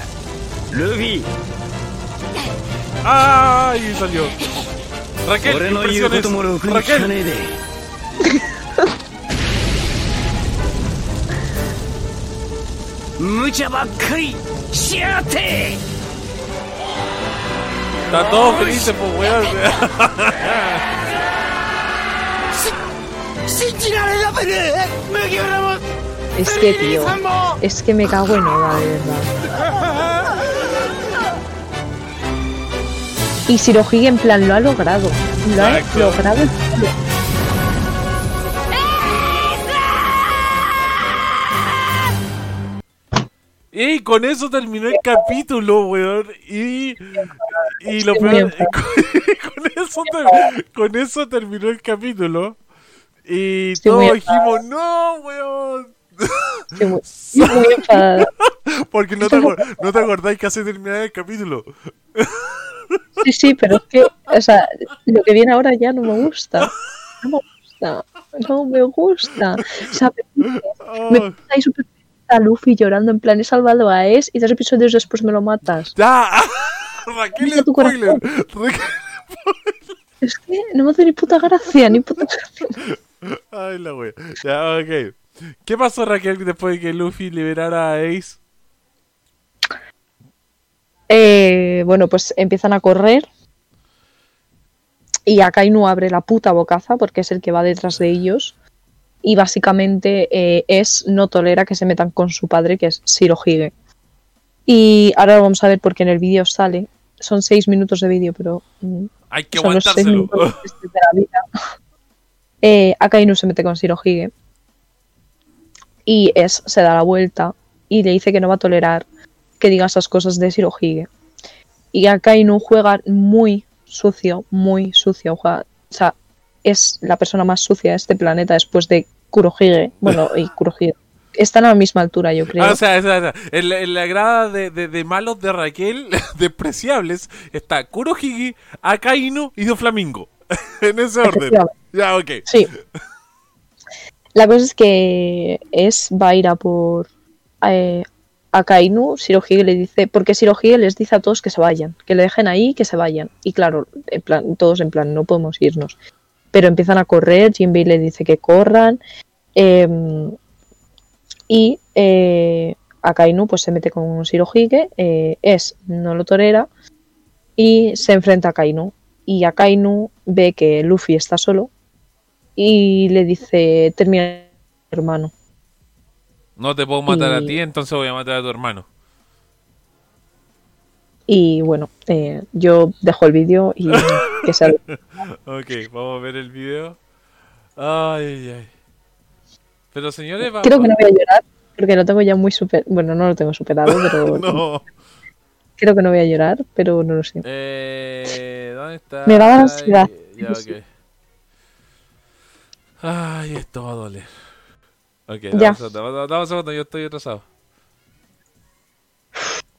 ルビー ¡Ah! Y salió. Raquel, 俺の言うこともろくに聞か Raquel, ね Están todos felices, pues, weón. Es que, tío, es que me cago en Eva, de verdad. Y Shirohige, en plan, lo ha logrado. Lo ha logrado. Y con eso terminó el capítulo, weón. Y, y lo peor, con, con eso ter- con eso terminó el capítulo. Y todos dijimos, no, weón. Estoy muy, estoy muy enfadada. Porque no te, no te acordáis que hace terminar el capítulo. Sí, sí, pero es que, o sea, lo que viene ahora ya no me gusta. No me gusta. No me gusta. O sea, me, me Ah, súper a Luffy llorando en plan, he salvado a Es y dos episodios después me lo matas. ya. Raquel tu spoiler. Raquel- Es que no me hace ni puta gracia, ni puta gracia. Ay, la wea. Ya, ok. ¿Qué pasó, Raquel, después de que Luffy liberara a Ace? Eh, bueno, pues empiezan a correr. Y Akainu abre la puta bocaza porque es el que va detrás de ellos. Y básicamente eh, es no tolera que se metan con su padre, que es Shirohige. Y ahora lo vamos a ver porque en el vídeo sale. Son seis minutos de vídeo, pero mm, Hay que son los seis minutos tristes de la vida. Eh, Akainu se mete con Shirohige. Y es, se da la vuelta y le dice que no va a tolerar que diga esas cosas de Shirohige. Y Akainu juega muy sucio, muy sucio. juega- o sea, es la persona más sucia de este planeta después de Kurohige. Bueno, y Kurohige. Están a la misma altura, yo creo. Ah, o sea, o sea, o sea, en, la, en la grada de, de- de malos de Raquel, despreciables, está Kurohige, Akainu y Doflamingo. en ese orden. Ya, ok. Sí. La cosa es que es va a ir a por eh, a Kainu. Shirohige le dice, porque Shirohige les dice a todos que se vayan, que le dejen ahí, que se vayan. Y claro, en plan, todos en plan, no podemos irnos. Pero empiezan a correr, Jinbei le dice que corran. em, y eh, Akainu pues se mete con Shirohige, eh, es no lo tolera y se enfrenta a Kainu. Y Akainu ve que Luffy está solo y le dice, termina hermano. No te puedo matar a ti, entonces voy a matar a tu hermano. Y bueno, eh, yo dejo el vídeo y que sea... Ok, vamos a ver el video. Ay, ay. Pero señores, vamos. Creo que no voy a llorar porque lo tengo ya muy super... Bueno, no lo tengo superado, pero No. creo que no voy a llorar, pero no lo sé. Eh, ¿Dónde está? Me va a dar Ay, ansiedad. Ya, ok. Ay, esto va a doler. Ok, Ya. dame un segundo, yo estoy atrasado.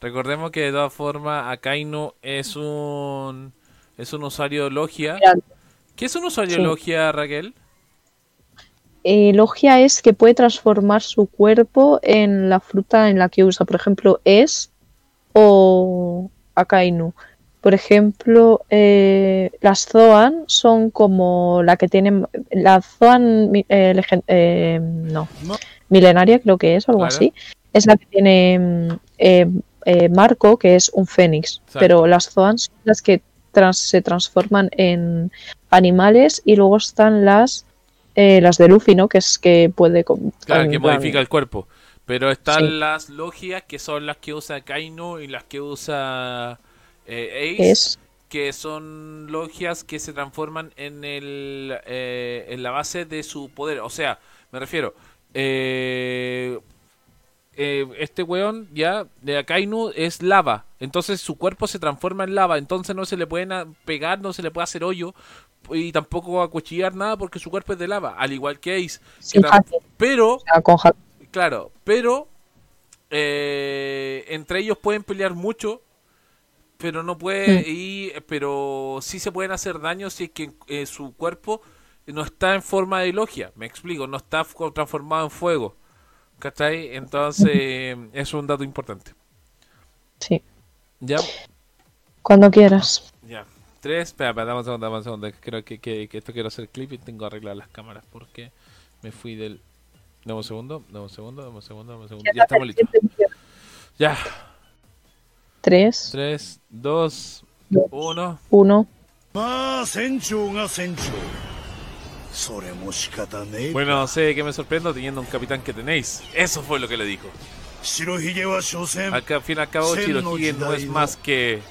Recordemos que de todas formas Akainu es un es un usuario Logia. ¿Qué es un usuario Sí. Logia, Raquel? eh, Logia es que puede transformar su cuerpo en la fruta en la que usa, por ejemplo, es o Akainu. Por ejemplo, eh, las Zoan son como la que tienen. La Zoan eh, eh, no, milenaria, creo que es, algo Claro. así. Es la que tiene mm, eh, Marco, que es un fénix. Exacto. Pero las Zoan son las que trans- se transforman en animales y luego están las. eh, las de Luffy, ¿no? Que es que puede. Claro, que modifica el cuerpo. Pero están Sí. las logias que son las que usa Kaino y las que usa eh, Ace, Es. que son logias que se transforman en el eh, en la base de su poder. O sea, me refiero, eh, eh, este weón ya de Akainu es lava, entonces su cuerpo se transforma en lava, entonces no se le pueden pegar, no se le puede hacer hoyo, y tampoco acuchillar nada porque su cuerpo es de lava, al igual que Ace. Que pero, O sea, con haki. claro, pero eh, entre ellos pueden pelear mucho, pero no puede Mm. y pero sí se pueden hacer daño si es que eh, su cuerpo no está en forma de logia, me explico, no está transformado en fuego. ¿Cachai? Entonces, es un dato importante. Sí. ¿Ya? Cuando quieras. Ya. Tres, espera, espera, dame un segundo, dame un segundo. Creo que, que, que esto quiero hacer clip y tengo que arreglar las cámaras porque me fui del. Dame un segundo, dame un segundo, dame un segundo, dame un segundo. Ya estamos listos. Ya. Tres, Tres, dos, Dos. uno. uno. まあ船長が船長それも仕方ねえか bueno, sé que me sorprendo teniendo un capitán que tenéis. Eso fue lo que le dijo. Al fin y al cabo, Shirohige no es más que.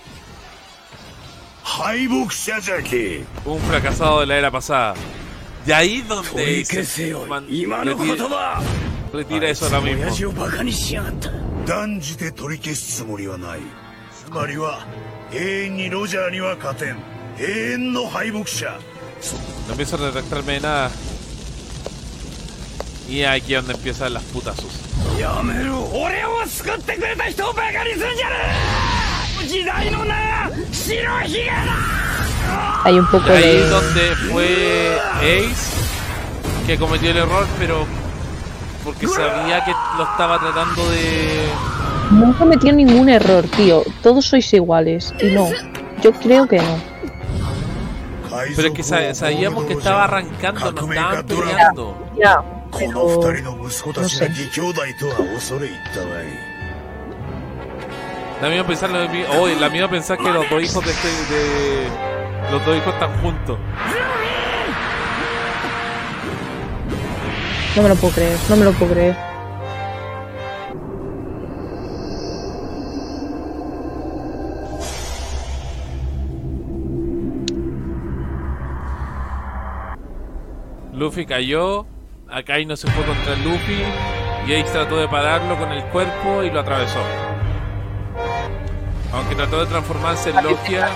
Un fracasado de la era pasada. De ahí donde se retira, retira eso ahora mismo. No empiezo a retractarme de nada. Y aquí es donde empiezan las putas sus. Hay un poco y ahí de... Ahí donde fue Ace que cometió el error, pero porque sabía que lo estaba tratando de... No cometió ningún error, tío. Todos sois iguales. Y no, yo creo que no. Pero es que sabíamos que estaba arrancando, no estaban peleando. Ya, La misma pensar, pensar que los dos hijos de, este, de los dos hijos están juntos. No me lo puedo creer, no me lo puedo creer. Luffy cayó, Akai no se fue contra Luffy y Ace trató de pararlo con el cuerpo y lo atravesó. Aunque trató de transformarse en Logia,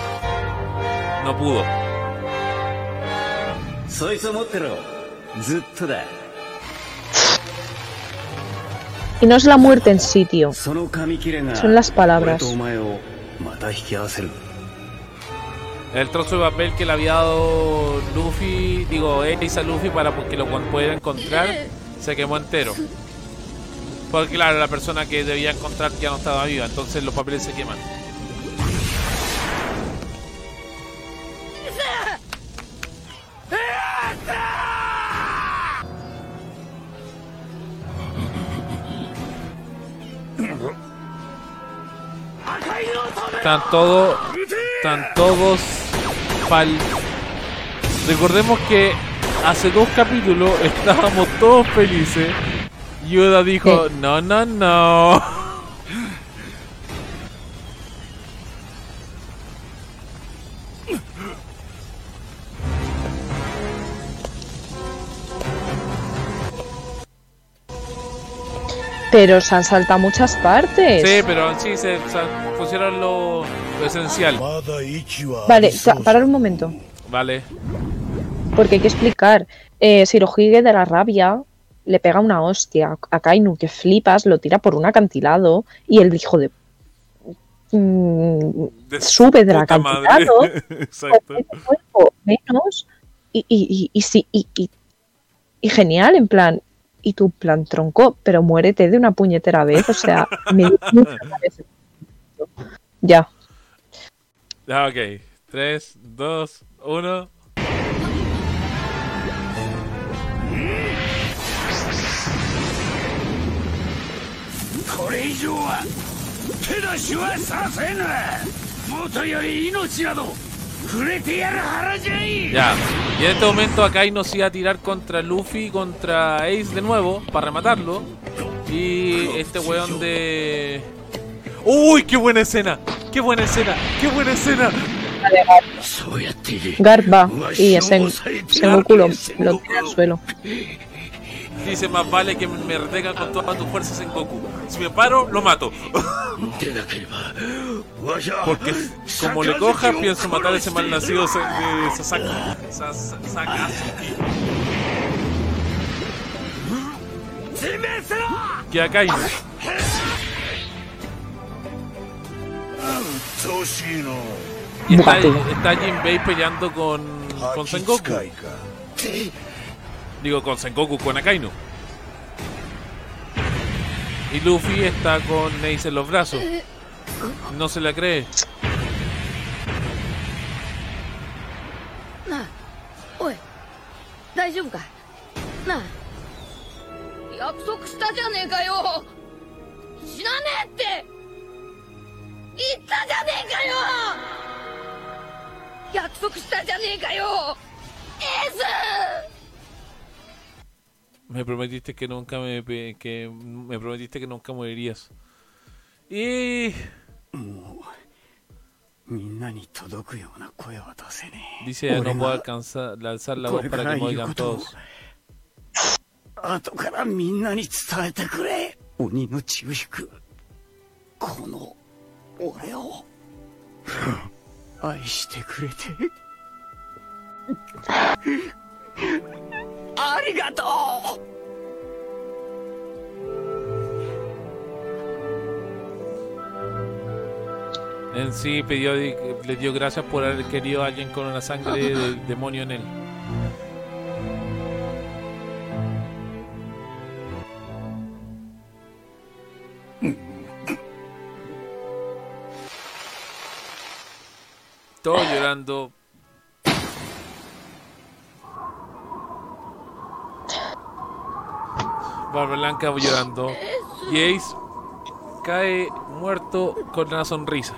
no pudo. Soy y no es la muerte en sitio, son las palabras. El trozo de papel que le había dado Luffy, digo, Ace a Luffy para que lo pudiera encontrar, se quemó entero. Porque claro, la persona que debía encontrar ya no estaba viva, entonces los papeles se queman. Están todos, están todos pal. Recordemos que hace dos capítulos estábamos todos felices. Y Oda dijo, no, no, no. Pero se han saltado muchas partes. Sí, pero sí, se, se pusieron lo, lo esencial. Vale, parar un momento. Vale. Porque hay que explicar. Eh, Shirohige de la rabia le pega una hostia a Kainu, que flipas, lo tira por un acantilado y el hijo de... Mm, de sube del acantilado. Menos y, y, y, y, genial, en plan... Y tu plan tronco, pero muérete de una puñetera vez, o sea, me. Ya. Ah, ok, 3, 2, 1. Ya, y en este momento Akai nos iba a tirar contra Luffy, contra Ace de nuevo, para rematarlo. Y este weón de ¡Uy, qué buena escena! ¡Qué buena escena! ¡Qué buena escena! Garba y Sen Sengoku lo, lo tira suelo. Dice, más vale que me retenga con todas tus fuerzas en Goku. Si me paro, lo mato. Porque como le coja, pienso matar a ese malnacido de Sasaka. Sasaki. Que acá hay. Y está, está Jinbei peleando con, Sengoku. Digo, con Sengoku, con Akainu. Y Luffy está con Neis en los brazos. No se la cree. 言ったじゃねえかよ約束したじゃねえかよエース Me prometiste que nunca me que me prometiste que nunca morirías. Y みんなに届くような声は出せねえ dice no 俺 puedo が alcanzar alzar la こ voz para ら que 言 me う oigan ことを todos. 後からみんなに伝えてくれ鬼の血を引くこの俺を愛してくれてありがとう En sí pidió le dio gracias por haber querido a alguien con una sangre del demonio en él. Todo llorando. Barba Blanca llorando. Y Ace cae muerto con una sonrisa.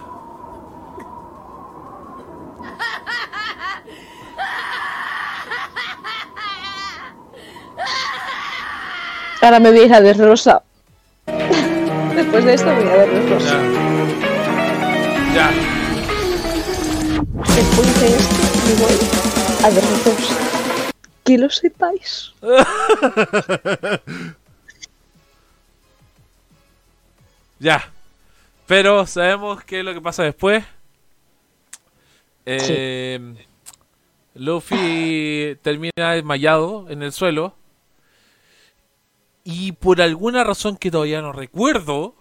Ahora me voy a ir a Desrosa. Después de esto voy a Desrosa. Ya. Ya. Después de esto me voy a Desrosa. Que lo sepáis. Ya. Pero sabemos qué es lo que pasa después. Eh, Luffy termina desmayado en el suelo. Y por alguna razón que todavía no recuerdo,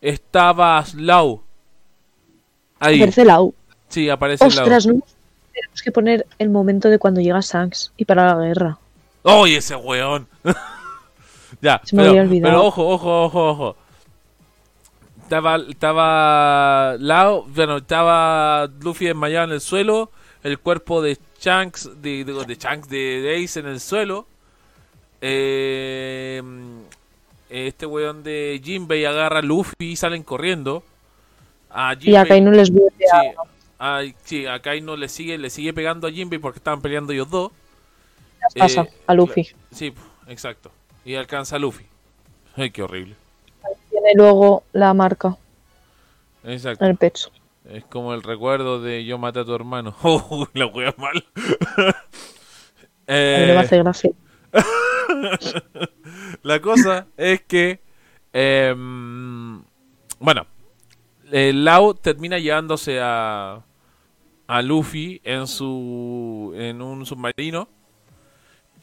estaba Slow. Ahí. Aparece la U. Sí, aparece Ostras, Lau. no. Tenemos que poner el momento de cuando llega Shanks y para la guerra. ¡Oye, ese weón! ya, Se me pero, había olvidado. pero ojo, ojo, ojo, ojo. Estaba, estaba Lao, bueno, estaba Luffy desmayado en el suelo, el cuerpo de Shanks, de, de, de Shanks, de, Ace en el suelo. Eh, este weón de Jinbei agarra a Luffy y salen corriendo. A Y acá Jinbei- no les vuelve Sí, a... a, sí, a Kaino le sigue, le sigue pegando a Jinbei porque estaban peleando ellos dos. pasa Eh, a Luffy. Sí, exacto. Y alcanza a Luffy. Ay, qué horrible. Tiene luego la marca Exacto. en el pecho. Es como el recuerdo de yo maté a tu hermano. Oh, la wea mal. No me Eh, hace gracia. la cosa es que, em, bueno, el Lau termina llevándose a, a Luffy en su en un submarino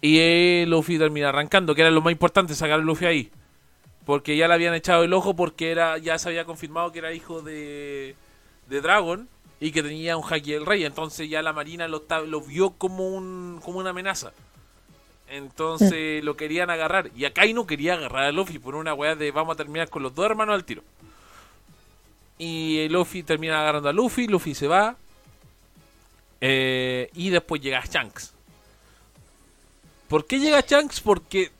y eh, Luffy termina arrancando, que era lo más importante, sacar a Luffy ahí. Porque ya le habían echado el ojo porque era ya se había confirmado que era hijo de, de Dragon y que tenía un Haki del Rey. Entonces ya la Marina lo, lo vio como, un, como una amenaza. Entonces lo querían agarrar. Y Akainu quería agarrar a Luffy por una weá de vamos a terminar con los dos hermanos al tiro. Y Luffy termina agarrando a Luffy, Luffy se va. Eh, y después llega Shanks. ¿Por qué llega Shanks? Porque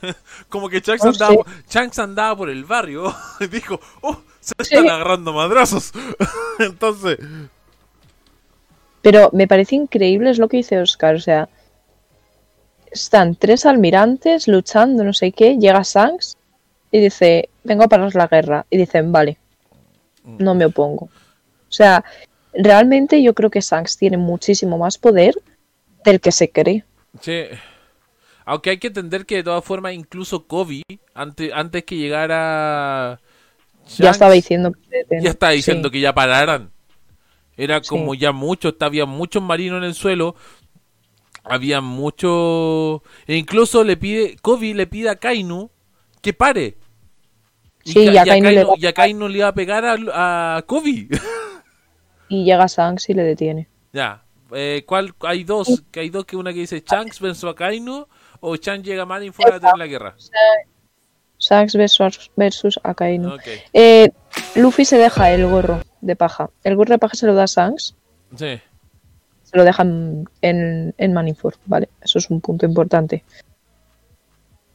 como que Shanks, No andaba. Shanks andaba por el barrio y dijo, oh, se Sí. están agarrando madrazos. Entonces, Pero me parece increíble es lo que dice Oscar. O sea, están tres almirantes luchando, no sé qué. Llega Shanks y dice: Vengo a parar la guerra. Y dicen: Vale, no me opongo. O sea, realmente yo creo que Shanks tiene muchísimo más poder del que se cree. Sí. Aunque hay que entender que de todas formas, incluso Kobe, antes, antes que llegara. Ya estaba diciendo que ya estaba diciendo sí. que ya pararan. Era Sí. como ya mucho, había muchos marinos en el suelo. Había mucho. E incluso le pide. Kobe le pide a Kainu que pare. Sí, y a Kainu le da- y a Kainu le iba a pegar a, a Kobe. Y llega Shanks y le detiene. ya. Eh, ¿cuál? Hay dos. Que hay dos que una que dice Shanks versus a Kainu. O Shanks llega a Marineford a tener la guerra. Shanks versus, versus Akainu. Eh, Luffy se deja el gorro de paja. El gorro de paja se lo da a Shanks. Sí. Se lo dejan en, en ¿vale? Eso es un punto importante.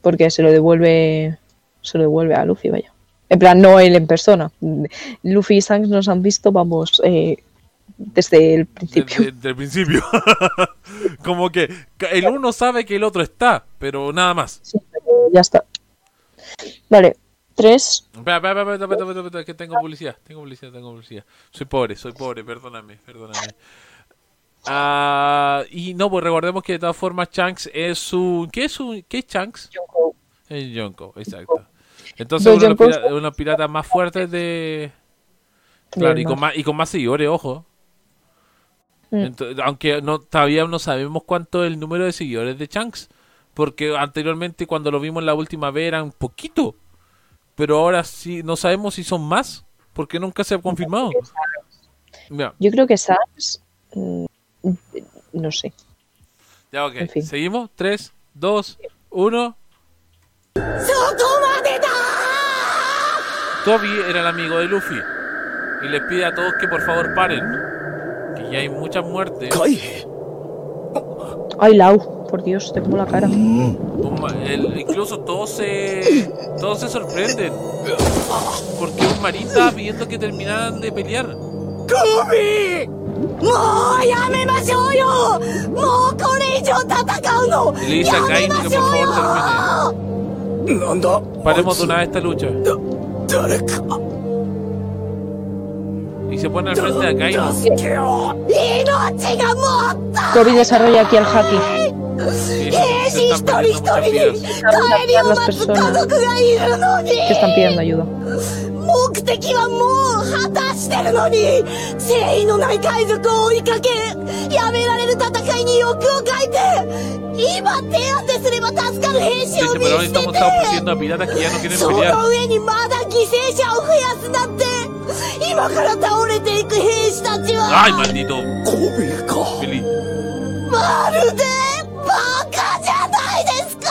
Porque se lo devuelve. Se lo devuelve a Luffy, vaya. En plan, no él en persona. Luffy y Shanks nos han visto, vamos, eh, desde el principio. Desde, desde el principio. Como que el uno sabe que el otro está, pero nada más. Sí, ya está. Vale, tres. Espera, espera, espera, espera, espera, espera, que tengo publicidad, tengo publicidad, tengo publicidad. Soy pobre, soy pobre, perdóname, perdóname. Ah, y no, pues recordemos que de todas formas Shanks es un... ¿Qué es un... ¿Qué es Shanks? Es Yonko, exacto. Entonces uno de los uno de los piratas más fuertes de... Claro, y con más, y con más seguidores, ojo. Mm. Aunque no todavía no sabemos cuánto es el número de seguidores de Shanks. Porque anteriormente cuando lo vimos la última vez eran poquito. Pero ahora sí, no sabemos si son más. Porque nunca se ha confirmado. Mira, Yo creo que Shanks. mm, No sé. ya ok. En fin. Seguimos. 3, 2, 1. Toby era el amigo de Luffy. Y les pide a todos que por favor paren. Y hay muchas muertes. Ay, Lau, por Dios, tengo la cara. Incluso todos se, todos se sorprenden. Porque un marín pidiendo que terminaran de pelear. Y le a Kain que por favor termine. Paremos de una vez esta lucha y se pone al frente de Kainu 助けよ命がもっ Kobe desarrolla aquí el haki. y 兵 se, 士 se 一 están 人 perdiendo 一 muchas 人に vidas 帰りを las 待つ家 personas 族がいるのに que están pidiendo ayuda. 目的はもう果たしてるのに誠意のない海賊を追いかけやめられる戦いに欲をかいて今手当てすれば助かる兵士 dice を見 pero ahora 捨て estamos て ofreciendo a piratas que ya no quieren そ pelear の上にまだ犠牲者を増やすなんて 今から倒れていく兵士たちは ay maldito コビか Billy まるでバカじゃないですか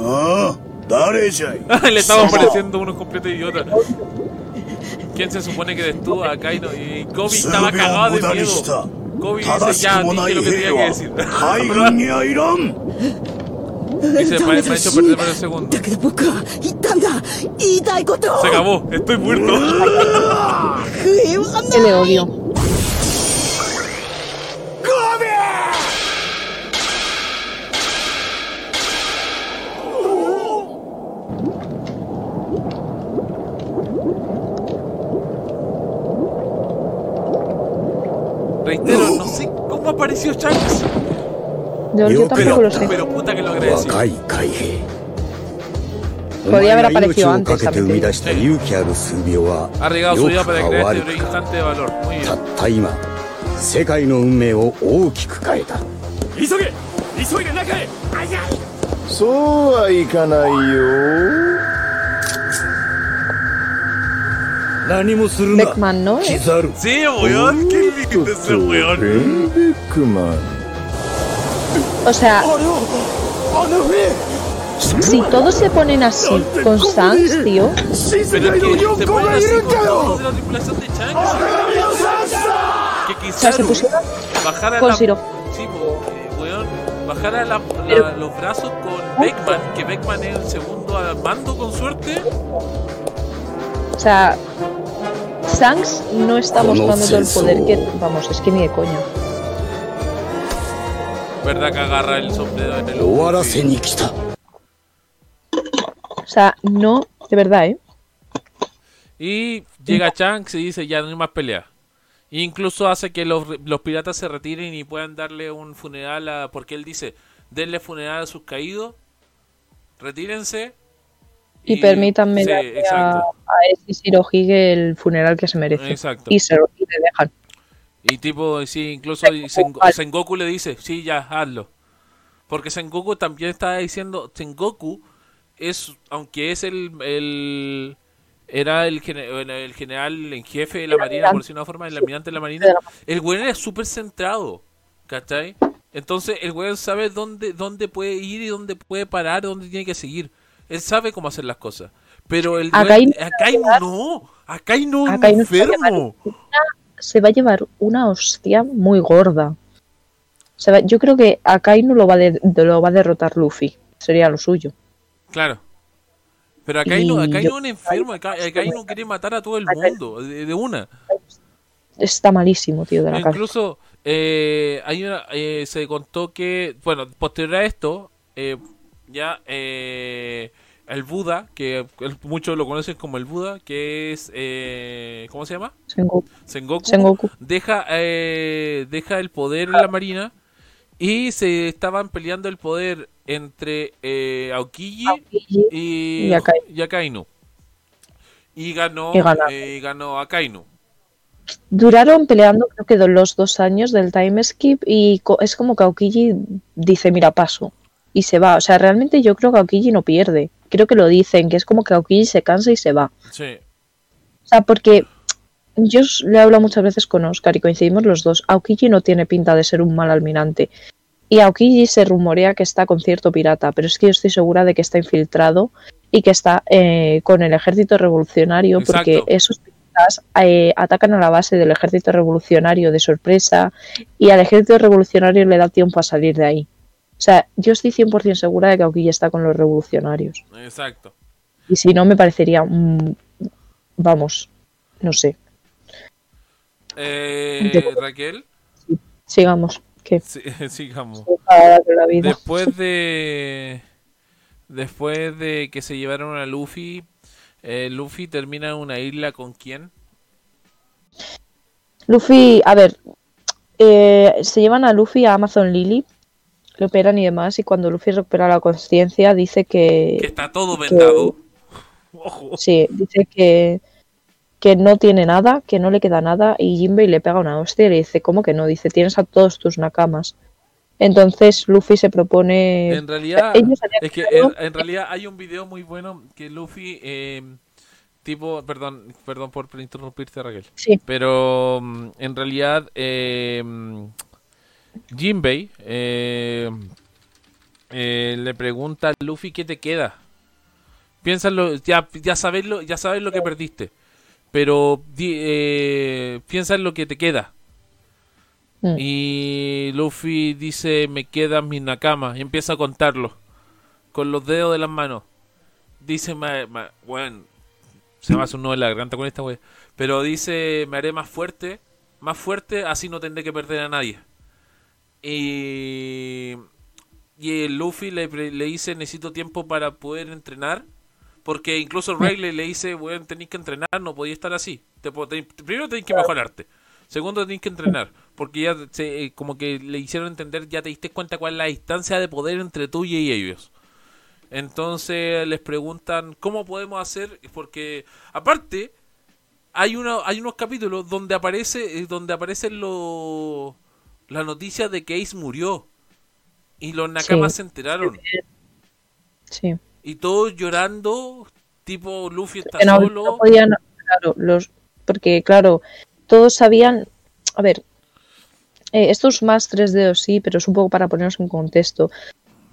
ああ誰じゃい le estamos pareciendo unos completos idiotas ¿Quién se supone que detuvo a Kaino? Y Kobe estaba 全てを cagado 無 de 駄に miedo した Kobe 正 dice し ya くもな dije い lo que 兵 tenía que は decir 海軍にはいらん Y se para hecho perder varios segundos. Se acabó, estoy muerto. El odio. Yo, yo tampoco pero, lo sé. Pero puta que lo agradecí. Podría haber aparecido antes. Ha arriesgado su vida para crear este instante de valor. Muy bien. 世界の運命を大きく変えた急げ急いで中へそうはいかないよ何もするなベックマンのキザルゼをやっけるんですよベックマン O sea, si todos se ponen así con Sans, tío. Sí, se me ha ido Que o se pusieron con eh, Bajara la, la, los brazos con Beckman, que Beckman es el segundo al mando con suerte. O sea, Sans no está mostrando todo el poder que. Vamos, es que ni de coña. ¿Verdad que agarra el sombrero en el hombro? O sea, no, de verdad, ¿eh? Y llega Chang, y dice, ya no hay más pelea. Incluso hace que los, piratas se retiren y puedan darle un funeral a... Porque él dice, denle funeral a sus caídos, retírense. Y, permítanme darle a, ese Shirohige el funeral que se merece. exacto. Y se lo le dejan. Y tipo, sí, incluso Sen- Sengoku le dice, sí, ya, hazlo. Porque Sengoku también estaba diciendo, Sengoku es, aunque es el, el era el, el general en jefe de la El marina, por almirante. decirlo de una forma, el almirante de la marina, el güey es súper centrado, ¿cachai? Entonces el güey sabe dónde, dónde puede ir y dónde puede parar, dónde tiene que seguir. Él sabe cómo hacer las cosas. Pero el Akainu no, Akainu es un Akainu se va a enfermo. Se va a llevar una hostia muy gorda. Se va- yo creo que Akainu lo va, de- lo va a derrotar Luffy. Sería lo suyo. Claro. Pero acá hay yo- no un enfermo, no quiere matar a todo el mundo, de, de una. Está malísimo, tío, de la. Incluso eh, hay una, eh, se contó que, bueno, posterior a esto, eh, ya eh, el Buda, que muchos lo conocen como el Buda, que es, eh, ¿cómo se llama? Sengoku. Sengoku, Sengoku. deja eh, deja el poder en la marina y se estaban peleando el poder entre eh, Aokiji Aokiji y, y Akainu. y Akainu. Y ganó, Y ganaron. eh, ganó Akainu. Duraron peleando creo que los dos años del time skip y co- es como que Aokiji dice, mira, paso. Y se va. O sea, realmente yo creo que Aokiji no pierde. Creo que lo dicen, que es como que Aokiji se cansa y se va. Sí, O sea, porque yo le he hablado muchas veces con Oscar y coincidimos los dos. Aokiji no tiene pinta de ser un mal almirante. Y Aokiji se rumorea que está con cierto pirata, pero es que yo estoy segura de que está infiltrado y que está eh, con el ejército revolucionario, porque esos piratas eh, atacan a la base del ejército revolucionario de sorpresa y al ejército revolucionario le da tiempo a salir de ahí. O sea, yo estoy 100% segura de que Aokiji está con los revolucionarios. exacto. Y si no, me parecería. vamos, no sé. Eh, Raquel, Sigamos. Sí, sigamos. Después de después de que se llevaron a Luffy, eh, Luffy termina en una isla con quién? Luffy, a ver, eh, se llevan a Luffy a Amazon Lily, le operan y demás, y cuando Luffy recupera la conciencia dice que, Que está todo vendado. Ojo. sí, dice que, que no tiene nada, que no le queda nada, y Jinbei le pega una hostia y le dice, ¿cómo que no? Dice, tienes a todos tus nakamas. Entonces Luffy se propone... En realidad, ellos habían es que en, en realidad hay un video muy bueno que Luffy, eh, tipo, perdón, perdón por interrumpirte Raquel, Sí. pero mm, en realidad eh, Jinbei eh, eh, le pregunta a Luffy qué te queda. Piénsalo, ya, ya sabes lo, ya sabes lo que perdiste, pero eh, piensa en lo que te queda. Mm. Y Luffy dice, me quedan mis nakamas. Y empieza a contarlo. Con los dedos de las manos. Dice, ma, ma- weón, se me hace un nudo en la garganta con esta wea. Pero dice, me haré más fuerte. Más fuerte, así no tendré que perder a nadie. Y... Y el Luffy le, le dice, necesito tiempo para poder entrenar. Porque incluso Rayleigh le dice, weón, tenéis que entrenar, no podéis estar así. Primero tenéis que mejorarte. Segundo, tenéis que entrenar. Porque ya se, eh, como que le hicieron entender, ya te diste cuenta cuál es la distancia de poder entre tú y ellos. Entonces les preguntan, ¿cómo podemos hacer? Porque aparte, hay, uno, hay unos capítulos donde aparece eh, donde aparecen los la noticia de que Ace murió. Y los Nakamas Sí. se enteraron. Sí. Y todos llorando, tipo Luffy está no, solo. no podían, claro, los, porque claro, todos sabían, a ver, eh, esto es más 3D o sí, pero es un poco para ponernos en contexto.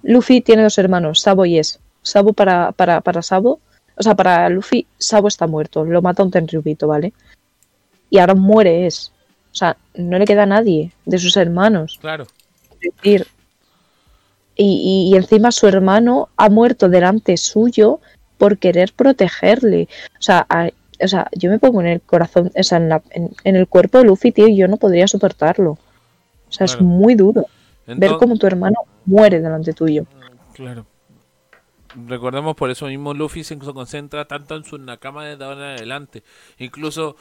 Luffy tiene dos hermanos, Sabo y Es. Sabo para, para, para Sabo, o sea, para Luffy, Sabo está muerto, lo mata un Tenryubito, ¿vale? Y ahora muere Es. O sea, no le queda a nadie de sus hermanos. Claro. Es decir, y, y- y encima su hermano ha muerto delante suyo por querer protegerle. O sea, a- o sea yo me pongo en el corazón, o sea, en, la- en- en el cuerpo de Luffy, tío, y yo no podría soportarlo. O sea, es muy duro ver cómo tu hermano muere delante tuyo. Claro. Recordemos por eso mismo Luffy se concentra tanto en su nakama desde ahora en adelante. Incluso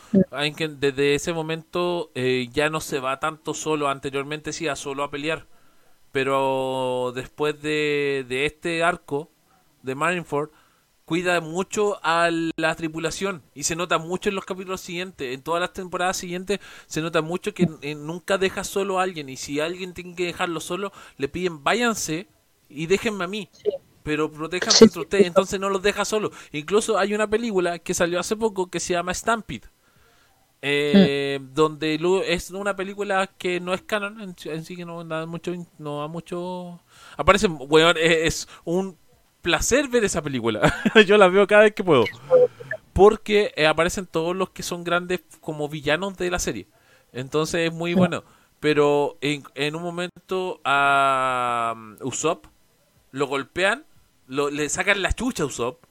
desde ese momento eh, ya no se va tanto solo. Anteriormente se iba solo a pelear. pero después de, de este arco de Marineford, cuida mucho a la tripulación y se nota mucho en los capítulos siguientes, en todas las temporadas siguientes se nota mucho que eh, nunca deja solo a alguien y si alguien tiene que dejarlo solo, le piden váyanse y déjenme a mí. Pero protéjanse entre ustedes, entonces no los deja solo. Incluso hay una película que salió hace poco que se llama Stampede, eh, donde lu- es una película que no es canon en, en sí que no da mucho no da mucho aparece weón, es, es un placer ver esa película. Yo la veo cada vez que puedo porque eh, aparecen todos los que son grandes como villanos de la serie. Entonces es muy bueno. Pero en, en un momento a um, Usopp lo golpean lo, le sacan la chucha a Usopp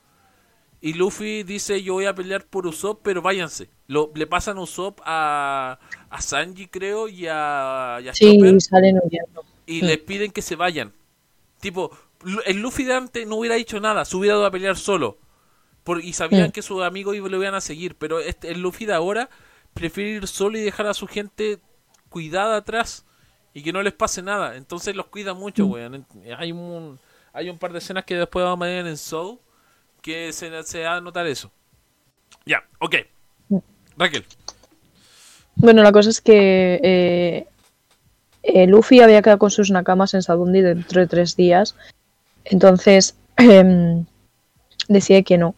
y Luffy dice yo voy a pelear por Usopp, pero váyanse. Lo, le pasan Usopp a, a Sanji, creo, y a, y a Sí, Chopper, salen huyendo. y les piden que se vayan. Tipo, el Luffy de antes no hubiera dicho nada, se hubiera ido a pelear solo. Por, y sabían Mm. que sus amigos lo iban a seguir, pero este, el Luffy de ahora prefiere ir solo y dejar a su gente cuidada atrás y que no les pase nada. Entonces los cuida mucho, Mm. weón. Hay un, hay un par de escenas que después vamos a ver en Soul que se, se da a notar eso. Ya, ok. Mm. Raquel. Bueno, la cosa es que eh, eh, Luffy había quedado con sus nakamas en Sabundi dentro de tres días. Entonces em, decide que no,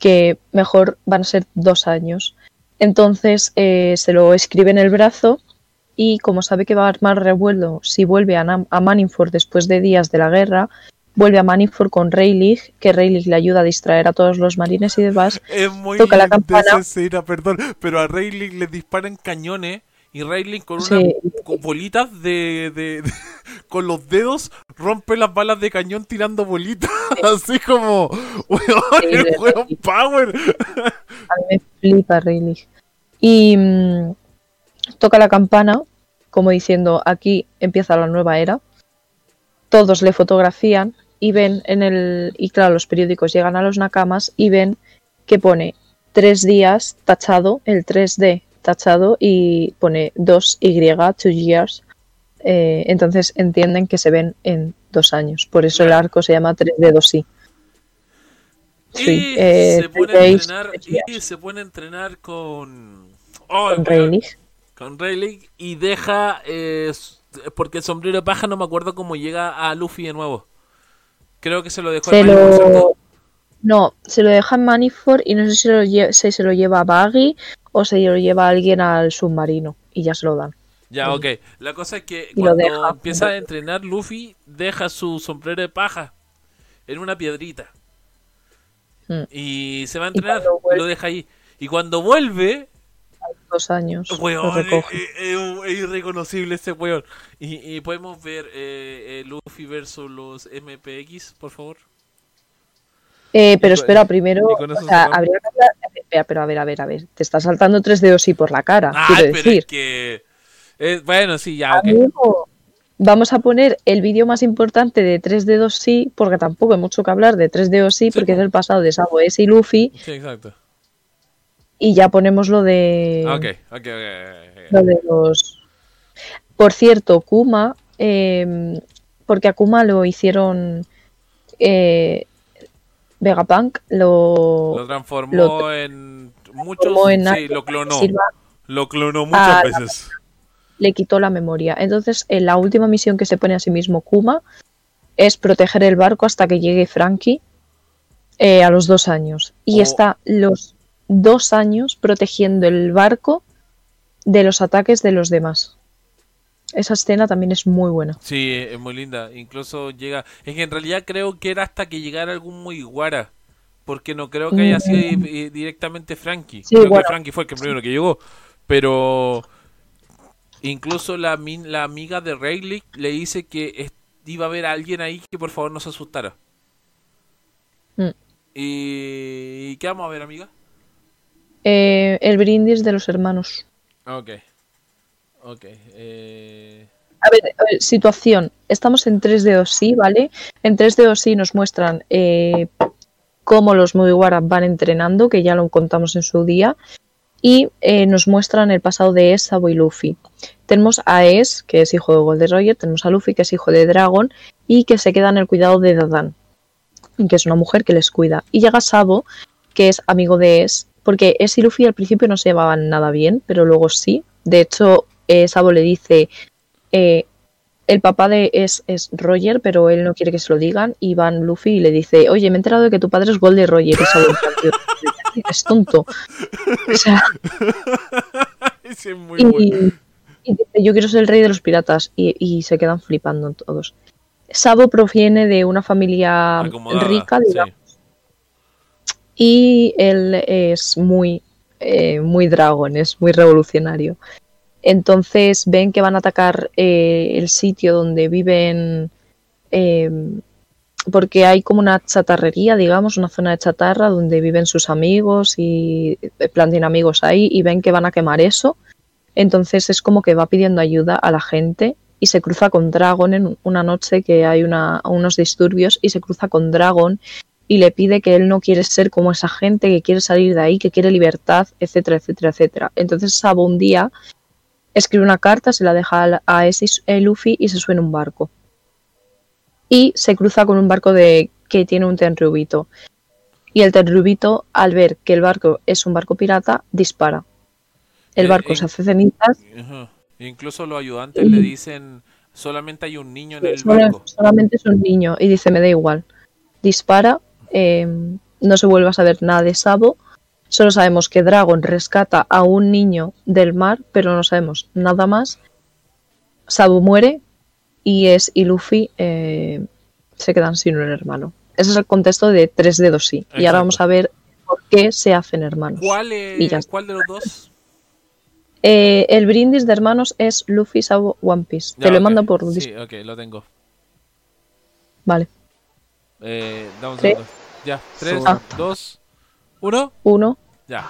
que mejor van a ser dos años. Entonces eh, se lo escribe en el brazo y como sabe que va a armar revuelo si vuelve a, a después de días de la guerra, vuelve a Marineford con Rayleigh, que Rayleigh le ayuda a distraer a todos los marines y demás. Es muy Toca la campana. escena, perdón, pero a Rayleigh le disparan cañones y Rayleigh con unas bolitas de, de- de- con los dedos rompe las balas de cañón tirando bolitas, así como weón, Sí, el de weón power. A mí me flipa Rayleigh. Y mm, toca la campana, como diciendo, aquí empieza la nueva era. Todos le fotografían y ven en el... Y claro, los periódicos llegan a los nakamas y ven que pone tres días tachado, el 3D tachado y pone 2Y, two years. Eh, entonces entienden que se ven en dos años. Por eso el arco se llama 3D 2I. Sí, y eh, se pone a entrenar y se pone a entrenar con oh, con Rayleigh. con Rayleigh y deja eh, porque el sombrero de paja no me acuerdo cómo llega a Luffy de nuevo. Creo que se lo dejó Se en lo... No, se lo deja en Maniford y no sé si, lo lle- si se lo lleva a Baggy o se lo lleva a alguien al submarino y ya se lo dan. Ya, ok. La cosa es que Y cuando empieza a entrenar, Luffy deja su sombrero de paja en una piedrita. Mm. Y se va a entrenar, y lo deja ahí. Y cuando vuelve, Dos años. weón, es, recoge. es- es- es irreconocible ese weón. Y, y podemos ver eh, eh, Luffy versus los MPX, por favor. Eh, pero espera, primero, o sea, habría que hablar... Espera, pero a ver, a ver, a ver. Te está saltando 3 dedos y por la cara, Ah, quiero pero es decir. que... eh, bueno, sí, ya, vamos a poner el vídeo más importante de 3 dedos sí, porque tampoco hay mucho que hablar de 3 dedos sí, porque es el pasado de Sabo S y Luffy, Sí, exacto. Y ya ponemos lo de... Ok, ok, ok, ok. Lo de los. Por cierto, Kuma, eh, porque a Kuma lo hicieron. Eh, Vegapunk lo. Lo transformó lo en muchos... transformó en sí, lo clonó. Lo clonó muchas Ah, veces. le quitó la memoria. Entonces, en la última misión que se pone a sí mismo Kuma es proteger el barco hasta que llegue Frankie eh, a los dos años. Y Oh. está los dos años protegiendo el barco de los ataques de los demás. Esa escena también es muy buena. Sí, es muy linda. Incluso llega. Es que en realidad creo que era hasta que llegara algún Mugiwara. Porque no creo que haya sido Mm. eh, directamente Frankie. Sí, creo bueno. que Frankie fue el que primero que llegó. Pero. Incluso la, amiga de Rayleigh le dice que iba a haber alguien ahí que por favor no se asustara. Mm. ¿Y, ¿y qué vamos a ver, amiga? Eh, el brindis de los hermanos. Ok. Ok. Eh... A ver, a ver, situación. Estamos en 3D sí, ¿vale? En 3D sí nos muestran eh, cómo los Mugiwara van entrenando, que ya lo contamos en su día. y eh, nos muestran el pasado de Ace, Sabo y Luffy. Tenemos a Ace, que es hijo de Gold Roger, tenemos a Luffy, que es hijo de Dragon, y que se queda en el cuidado de Dadan, que es una mujer que les cuida. Y llega Sabo, que es amigo de Ace, porque Ace y Luffy al principio no se llevaban nada bien, pero luego sí. De hecho, eh, Sabo le dice, eh, el papá de es, es Roger, pero él no quiere que se lo digan, y van Luffy y le dice, oye, me he enterado de que tu padre es Gold Roger, y Sabo en plan, "Tío, es tonto. O sea, es muy y, bueno. y dice, yo quiero ser el rey de los piratas y, y se quedan flipando todos. Sabo proviene de una familia Acomodada, rica, sí. Y él es muy, eh, muy dragón, es muy revolucionario. Entonces ven que van a atacar eh, el sitio donde viven, eh, porque hay como una chatarrería, digamos, una zona de chatarra donde viven sus amigos y en plan tienen amigos ahí y ven que van a quemar eso. Entonces es como que va pidiendo ayuda a la gente y se cruza con Dragon en una noche que hay una, unos disturbios y se cruza con Dragon y le pide que él no quiere ser como esa gente, que quiere salir de ahí, que quiere libertad, etcétera, etcétera, etcétera. Entonces Sabo un día escribe una carta, se la deja a- ese eh, Luffy y se sube en un barco. Y se cruza con un barco de que tiene un tenryubito. Y el tenryubito, al ver que el barco es un barco pirata, dispara. El Eh, barco en- se hace cenizas. Incluso los ayudantes le dicen, solamente hay un niño en el barco. solamente es un niño y dice me da igual. Dispara, eh, no se vuelve a saber nada de Sabo. Solo sabemos que Dragon rescata a un niño del mar, pero no sabemos nada más. Sabo muere y es y Luffy eh, se quedan sin un hermano. Ese es el contexto de 3 de 2 sí. Y ahora vamos a ver por qué se hacen hermanos. ¿Cuál, Y ya. ¿Cuál de los dos? Eh, el brindis de hermanos es Luffy, Sabo, One Piece. Ya, Te lo ok. mando por Sí, ok, lo tengo. Vale. Eh, dame un ¿Sí? Ya, 3, Ah. 2, 1, Uno. ya.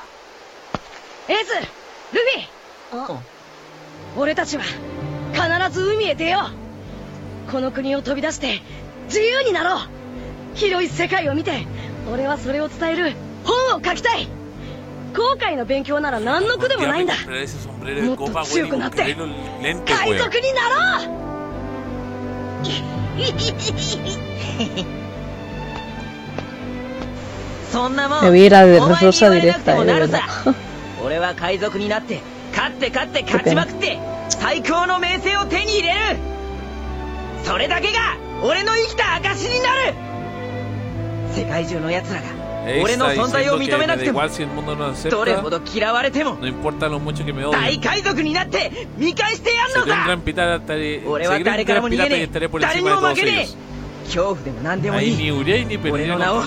エースルフィ俺たちは必ず海へ出ようこの国を飛び出して自由になろう広い世界を見て俺はそれを伝える本を書きたい後悔の勉強なら何の苦でもないんだ Comprar ese sombrero de もっと copa, 強くなって海.賊になろうそんなもん。ウィーラーでロスサディレクターになるさ。俺は海賊になって勝って勝って勝ちまくって最高の名声を手に入れる。それだけが俺の生きた証になる。世界中の奴らが俺の存在を認めなくてもどれほど嫌われても大海賊になって見返してやんのだ俺は誰からも逃げねえ。誰にも負けねえ。恐怖でも何でもいい。俺の名を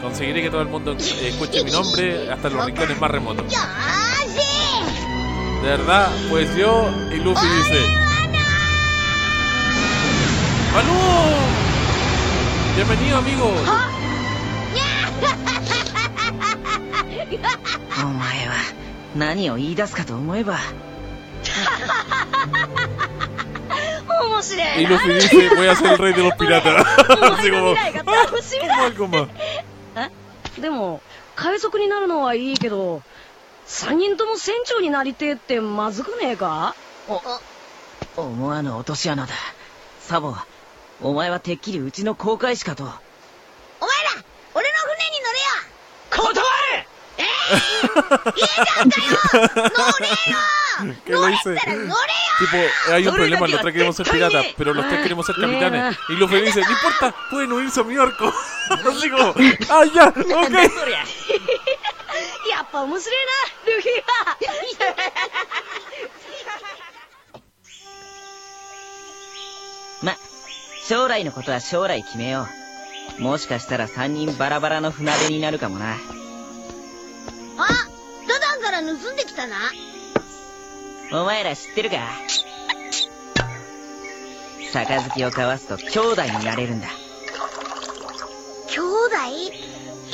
Conseguiré que todo el mundo escuche mi nombre hasta los rincones más remotos. De verdad, pues yo y Luffy dice. ¡Balú! ¡Bienvenido, amigo! Oh, oh, 面白 Y いな。Luffy dice, voy a ser el rey de los piratas. お Así como... 未来が楽しみだ。algo más. でも海賊になるのはいいけど3人とも船長になりてえってまずくねえか？思わぬ落とし穴だ。サボお前はてっきりうちの航海士かと。お前ら俺の船に乗れよ。断る ¿Qué le dice? Tipo, hay un problema, los tres queremos ser piratas, pero los tres queremos ser capitanes. Y Luffy dice, no importa, pueden unirse a mi barco. Así como, ah, ya, ok. やっぱ面白いなルフィはま将来のことは将来決めようもしかしたら3人バラバラの船出になるかもなあダダンから盗んできたなお前ら知ってるか？杯を交わすと兄弟になれるんだ。兄弟？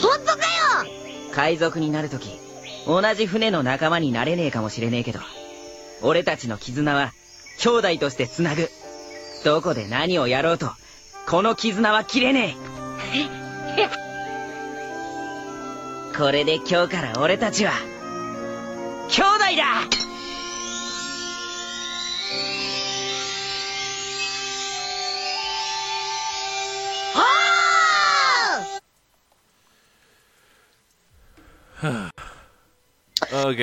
本当かよ？海賊になるとき同じ船の仲間になれねえかもしれねえけど俺たちの絆は兄弟として繋ぐ。どこで何をやろうとこの絆は切れねえ？これで今日から俺たちは兄弟だ Ok.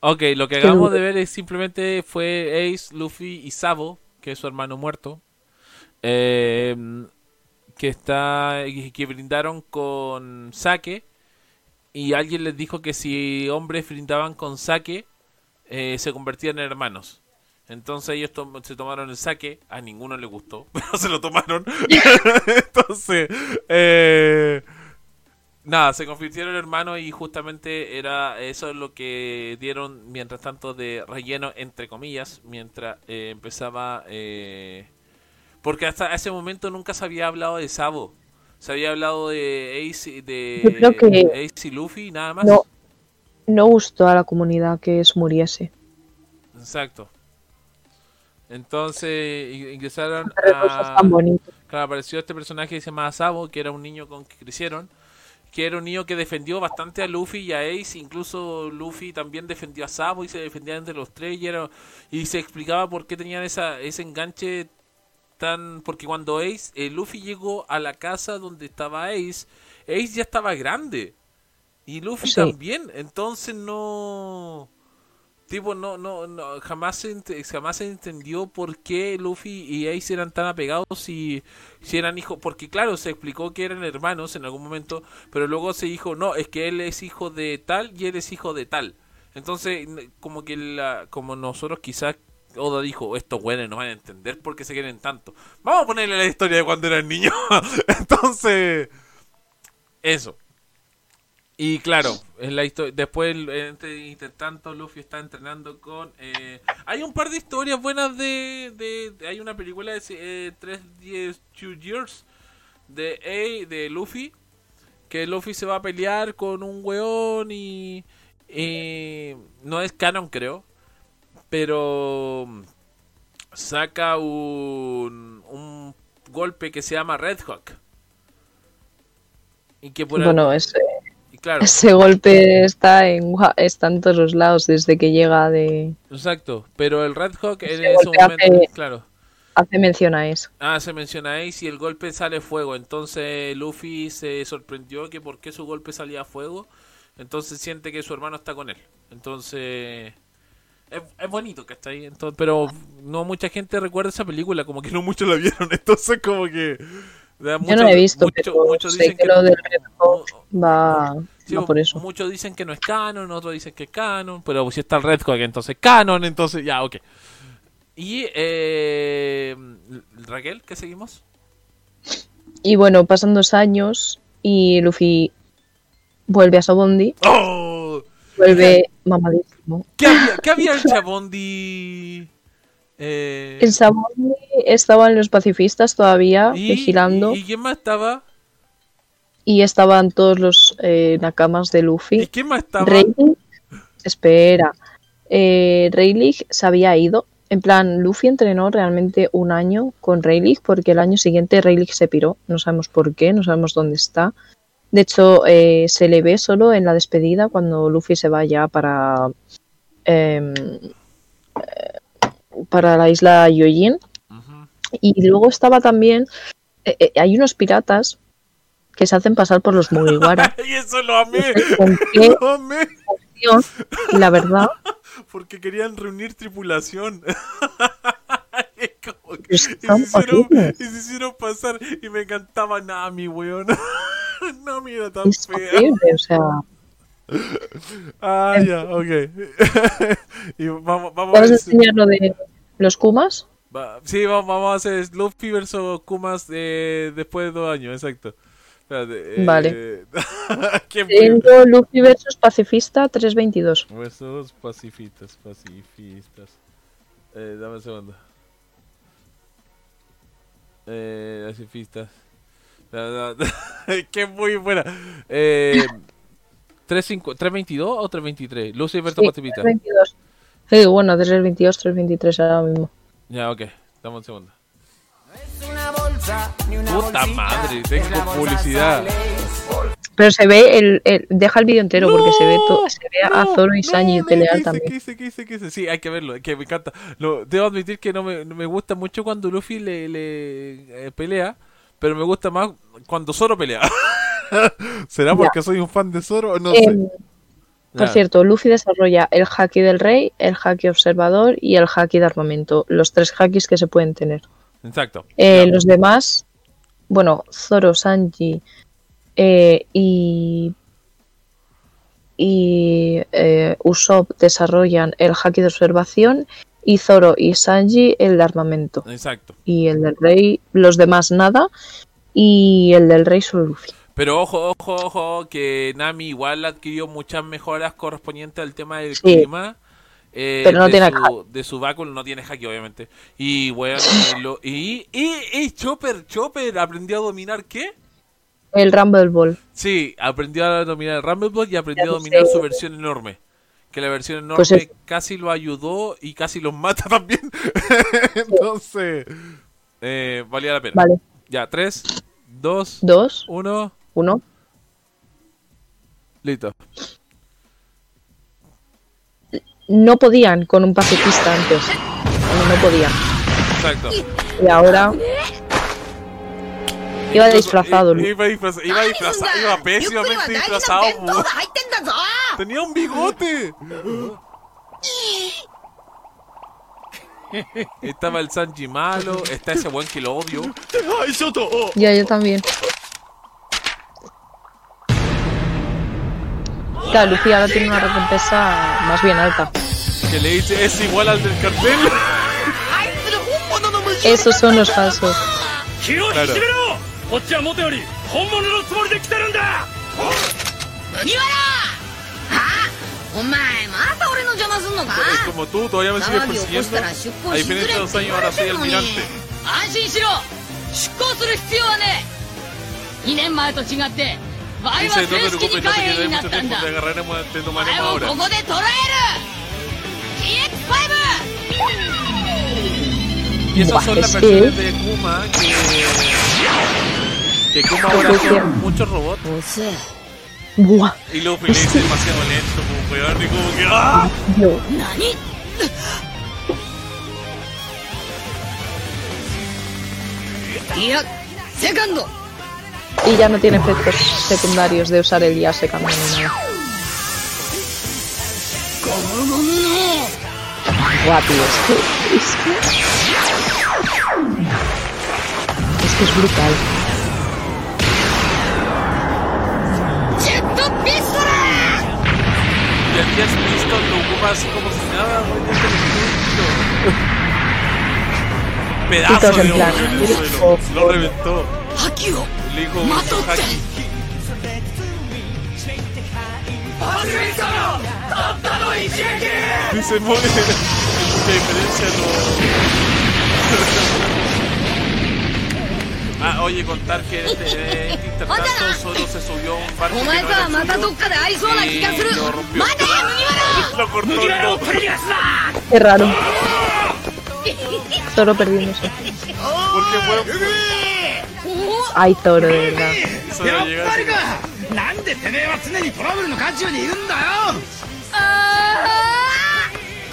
Ok, lo que acabamos de ver es simplemente fue Ace, Luffy y Sabo, que es su hermano muerto, eh, que está que brindaron con sake y alguien les dijo que si hombres brindaban con sake eh, se convertían en hermanos. Entonces ellos se tomaron el saque, a ninguno le gustó, pero se lo tomaron. Entonces, eh, nada, se convirtieron en hermanos y justamente era eso es lo que dieron mientras tanto de relleno, entre comillas, mientras eh, empezaba... eh, porque hasta ese momento nunca se había hablado de Sabo. Se había hablado de Ace, y de Yo creo que Ace y Luffy, nada más. No, no gustó a la comunidad que se muriese. Exacto. Entonces in- ingresaron a... Claro, apareció este personaje que se llama Sabo, que era un niño con que crecieron, que era un niño que defendió bastante a Luffy y a Ace, incluso Luffy también defendió a Sabo y se defendían entre los tres y, era- y se explicaba por qué tenían esa, ese enganche tan... Porque cuando Ace, eh, Luffy llegó a la casa donde estaba Ace, Ace ya estaba grande y Luffy Sí. también, entonces no... Tipo, no, no, no jamás, se, jamás se entendió por qué Luffy y Ace eran tan apegados si, si eran hijos. Porque, claro, se explicó que eran hermanos en algún momento, pero luego se dijo, no, es que él es hijo de tal y él es hijo de tal. Entonces, como que la, como nosotros quizás Oda dijo, estos güeyes no van a entender por qué se quieren tanto. Vamos a ponerle la historia de cuando eran niños. Entonces, eso. Y claro, en la después entre, Luffy está entrenando con... eh, hay un par de historias buenas de... hay una película de eh, 310 Two Years de, de Luffy, que Luffy se va a pelear con un weón y... no es canon creo, pero saca un, un golpe que se llama Red Hawk. Y que por Bueno, ese, claro, ese golpe está en, está en todos los lados desde que llega de... exacto, pero el Red Hawk en Ese ese momento, hace- claro. Hace mención a eso. Ah, se menciona Ace y el golpe sale fuego. Entonces Luffy se sorprendió que por qué su golpe salía fuego. Entonces siente que su hermano está con él. Entonces es, es bonito que está ahí. Entonces, pero no mucha gente recuerda esa película, como que no muchos la vieron. Entonces como que... Yo no he visto, pero sé que lo del Red Hawk va, Sí, por eso. Muchos dicen que no es canon, otros dicen que es canon, pero si está el Red Hawk, entonces canon, entonces ya, ok. Y eh, Raquel, ¿qué seguimos? Y bueno, pasan dos años y Luffy vuelve a Sabondi. ¡Oh! Vuelve mamadísimo. ¿Qué había, qué había en Chabondi? Eh, En Sabondi estaban los pacifistas todavía y- vigilando ¿Y quién más estaba? Y estaban todos los eh, nakamas de Luffy. ¿Y quién más estaba? Rayleigh, espera, eh, Rayleigh se había ido. En plan, Luffy entrenó realmente un año con Rayleigh porque el año siguiente Rayleigh se piró. No sabemos por qué, no sabemos dónde está. De hecho, eh, se le ve solo en la despedida cuando Luffy se va ya para em, eh, para la isla Yojin. Y luego estaba también eh, hay unos piratas que se hacen pasar por los Mugiwara. y eso lo amé. ¿Con qué Lo amé. la verdad, Porque querían reunir tripulación. Es como que- y, se hicieron, y se hicieron pasar y me encantaba Nami, weón. Nami era tan es fea. horrible, o sea, Ah, ya, ok. y vamos, vamos a ¿puedes si- enseñar lo de los Kumas? sí, vamos, vamos a hacer Luffy versus Kumas de, después de dos años, exacto. Espérate, eh, Vale. Tengo Luffy versus Pacifista 322. Versus pacifistas, pacifistas. Eh, dame un segundo. Eh, pacifistas. No, no, que muy buena. Eh, 35 ¿322 o 323? Lucy versus Sí, pacifista. 322. Sí, bueno, 322, 323 ahora mismo. Ya, ok. Dame un segundo. Puta madre, tengo publicidad. Pero se ve el, el- deja el vídeo entero porque se ve todo, se ve a Zoro y Sanji no, pelear ¿qué hice, también. ¿qué hice, qué hice, qué hice? Sí, hay que verlo, es que me encanta. Lo, debo admitir que no me, no me gusta mucho cuando Luffy le, le, eh, pelea, pero me gusta más cuando Zoro pelea. ¿Será Ya. porque soy un fan de Zoro? No Eh, sé. Por Ya. cierto, Luffy desarrolla el haki del rey, el haki observador y el haki de armamento, los tres hakis que se pueden tener. Exacto. Eh, los demás, bueno, Zoro, Sanji eh, y, y eh, Usopp desarrollan el haki de observación y Zoro y Sanji el de armamento. Exacto. Y el del rey, los demás nada. Y el del rey solo Luffy. Pero ojo, ojo, ojo, que Nami igual adquirió muchas mejoras correspondientes al tema del Sí. clima. Eh, Pero no de tiene su, de su báculo, no tiene haki, obviamente. Y bueno, y, lo- y, y, y Chopper, Chopper aprendió a dominar ¿qué? El Rumble Ball. Sí, aprendió a dominar el Rumble Ball y aprendió Ya a dominar su versión enorme. Que la versión enorme Pues es- casi lo ayudó y casi los mata también. Entonces, eh, valía la pena. Vale. Ya, 3, 2, Dos, 1, uno. listo. No podían con un pacifista antes. No, no podían. Exacto. Y ahora iba disfrazado. Iba disfrazado, iba disfrazado, iba pésimamente disfrazado. Tenía un bigote. Estaba el Sanji malo, está ese buen que lo odio. Ya, yo también. Claro, Lucía ahora tiene una recompensa más bien alta. Que le dice, es igual al del cartel. Esos son los falsos. 気を引き締めろこっちは元より本物のつもりで来てるんだ麦わらあお前また俺の邪魔すんのか Como tú todavía me sigues 騒ぎ起こし persiguiendo. たら出 A 航しづれ diferencia de って los 言 años, わ ahora れ soy てるのに almirante. 安心しろ出航する必要はねえ2年前と違って 場合は正式に外苑になったんだ前をここで捉える GX5 y esas son las versiones de Kuma que, que Kuma ahora son muchos robots Buah. Y los peleas demasiado lento, como peor, y como que ¡ah! ¿Nani? ¡Ya! ¡Segundo! y ya no tiene efectos secundarios de usar el yase camino. Guau, es que, es que... Es que brutal. Y aquí has visto tu así como si nada, güey, Pedazo de plan, lo, lo reventó. Le dijo se diferencia no. Ah, oye, contar que en este, solo se subió un barco que lo rompió. lo cortó. Qué raro. Solo perdimos. Fue... ら Ay, Zoro, de verdad. それやはっぱりかなんでてめえは常にトラブルの渦中にいるんだよあ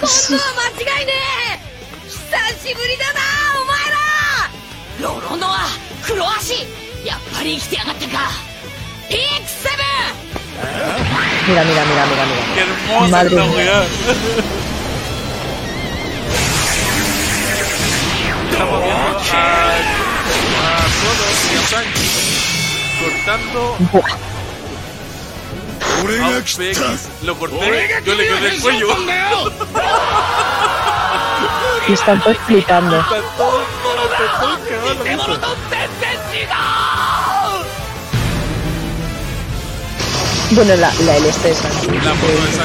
ー今度は間違いねえ久しぶりだなお前らロロノア黒足やっぱり生きてやがったか X7 Mira, mira, mira, mira, mira. Madre mía. a Sonos y a cortando a Lo corté, yo le quedé el cuello. Y Bueno, la, la LST. La es.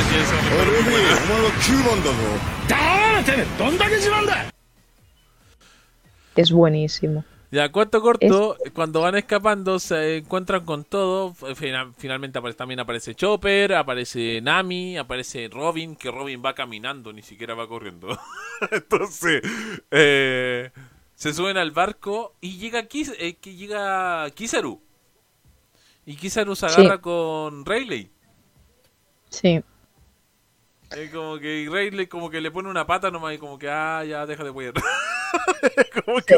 Es buenísimo. Ya, cuento corto, cuando van escapando se encuentran con todo. Fina- Finalmente también aparece Chopper, aparece Nami, aparece Robin, que Robin va caminando, ni siquiera va corriendo. Entonces, eh, se suben al barco y llega, Kis- eh, que llega Kizaru. Y Kizaru se Sí. agarra con Rayleigh. Sí. Es como que Rayleigh como que le pone una pata nomás y como que, ah, ya, deja de huir. como que...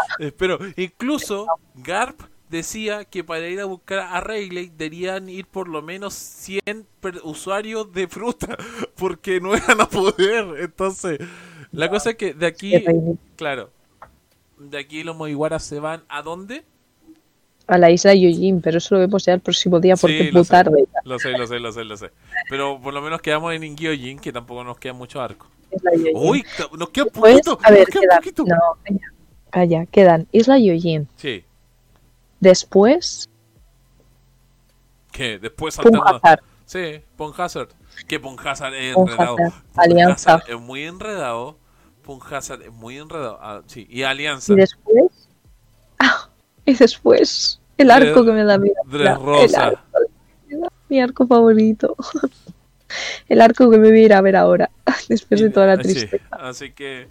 Pero incluso Garp decía que para ir a buscar a Rayleigh deberían ir por lo menos 100 per- usuarios de fruta, porque no iban a poder. Entonces, la cosa es que de aquí, claro, de aquí los Moiguaras se van a dónde? A la isla Yojin, pero eso lo vemos ya el próximo día porque Sí, es muy sé. tarde. Lo sé, lo sé, lo sé, lo sé. Pero por lo menos quedamos en Ingyojin, que tampoco nos queda mucho arco. Uy, nos queda Después, poquito, a ver, nos queda quedan, poquito. no, calla, quedan Isla Yojin. Sí, Después, que después saltamos. Punjazar. Sí, Ponhazard. Que Ponhazard es Punjazar, enredado. Alianza. Punjazar es muy enredado. Punhazard es muy enredado. Ah, sí, y Alianza. Y después. Ah, y después. El arco que me da miedo. El arco me da- Mi arco favorito. El arco que me voy a ir a ver ahora. Después de toda la Sí, tristeza. así que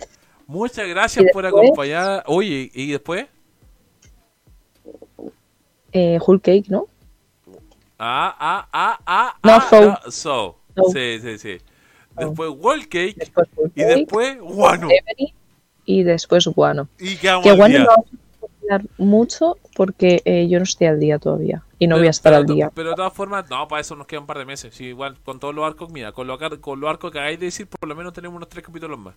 muchas gracias ¿Y por acompañar. Oye, ¿y después? Eh, Whole Cake, ¿no? Ah, ah, ah, ah, No, ah, so. ah, so. So. Sí, sí, sí. Después Wall Cake Después Whole y después Guano. Y después Guano. Y Que Guano no vamos a mucho porque eh, yo no estoy al día todavía. Y no Pero- voy a estar pero al día. Pero de todas formas, no, para eso nos queda un par de meses. Sí, igual con todos los arcos, mira, con los, con los arcos que hagáis de decir, por lo menos tenemos unos tres capítulos más.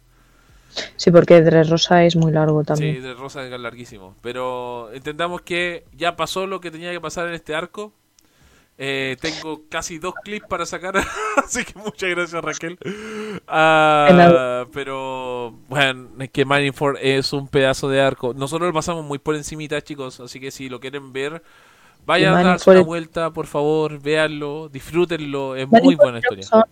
Sí, porque Dressrosa es muy largo Sí, también. de Rosa es larguísimo. Pero entendamos que ya pasó lo que tenía que pasar en este arco. Eh, tengo casi dos clips para sacar, así que muchas gracias Raquel. Ah, pero bueno, es que Marineford es un pedazo de arco. Nosotros lo pasamos muy por encimita, chicos, así que si lo quieren ver, vayan a darse una vuelta, por favor, véanlo, disfrútenlo, es muy buena historia. Son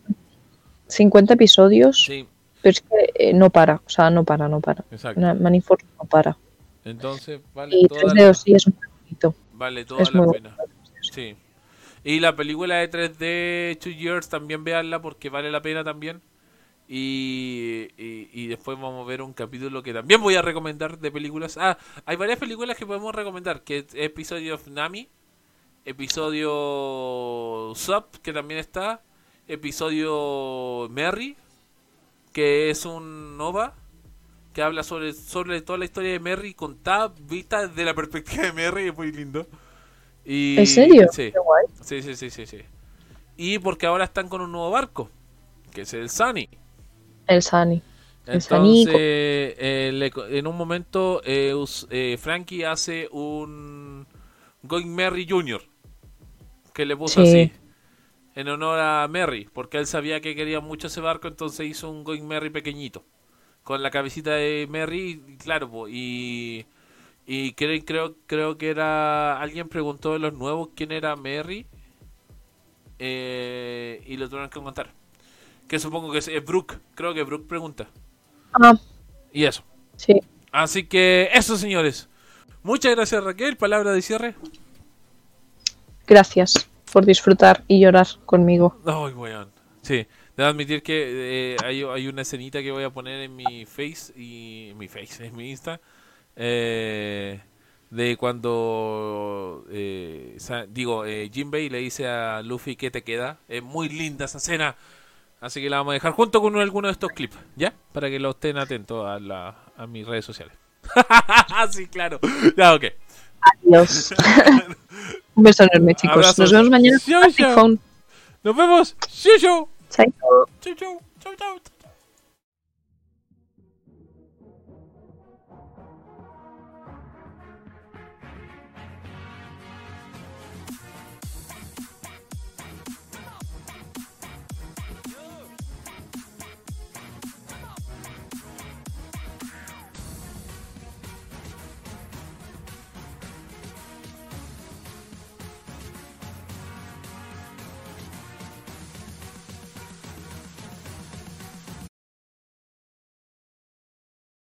50 episodios, Sí, pero es que eh, no para. O sea, no para, no para. exacto. Manifold no para. Entonces, vale Y toda 3 la- sí es muy bonito. Vale toda Es la muy pena. Sí. Y la película de 3D Two Years también veanla porque vale la pena también. Y, y, y después vamos a ver un capítulo que también voy a recomendar de películas. Ah, hay varias películas que podemos recomendar, que es episodio of Nami, episodio Sub, que también está, episodio Merry, que es un Nova, que habla sobre, sobre toda la historia de Merry contada, vista desde la perspectiva de Merry, es muy lindo. Y, ¿En serio? Sí. Sí, sí, sí, sí, sí. Y porque ahora están con un nuevo barco, que es el Sunny. El Sunny. Entonces, eh, le en un momento, eh, us- eh, Frankie hace un Going Merry Jr., que le puso Sí. así, en honor a Merry, porque él sabía que quería mucho ese barco, entonces hizo un Going Merry pequeñito, con la cabecita de Merry, claro, y, y creo, creo, creo que era, alguien preguntó de los nuevos quién era Merry, eh, y lo tuvieron que contar. Que supongo que es, es Brooke, creo que Brooke pregunta. Ah, Y eso. sí. Así que eso, señores. Muchas gracias, Raquel. Palabra de cierre. Gracias por disfrutar y llorar conmigo. Ay, weón. Sí, debo admitir que eh, hay, hay una escenita que voy a poner en mi face y en mi face, en mi Insta, eh, de cuando eh, digo eh, Jinbei le dice a Luffy que te queda. Es muy linda esa escena, así que la vamos a dejar junto con alguno de estos clips, ¿ya? Para que lo estén atentos a, la, a mis redes sociales. sí, claro. Ya, ok. Adiós. Un beso enorme, chicos. Abrazos. Nos vemos mañana. Phone. Nos vemos. Chau, chau. Chau, chau. Chau, chau.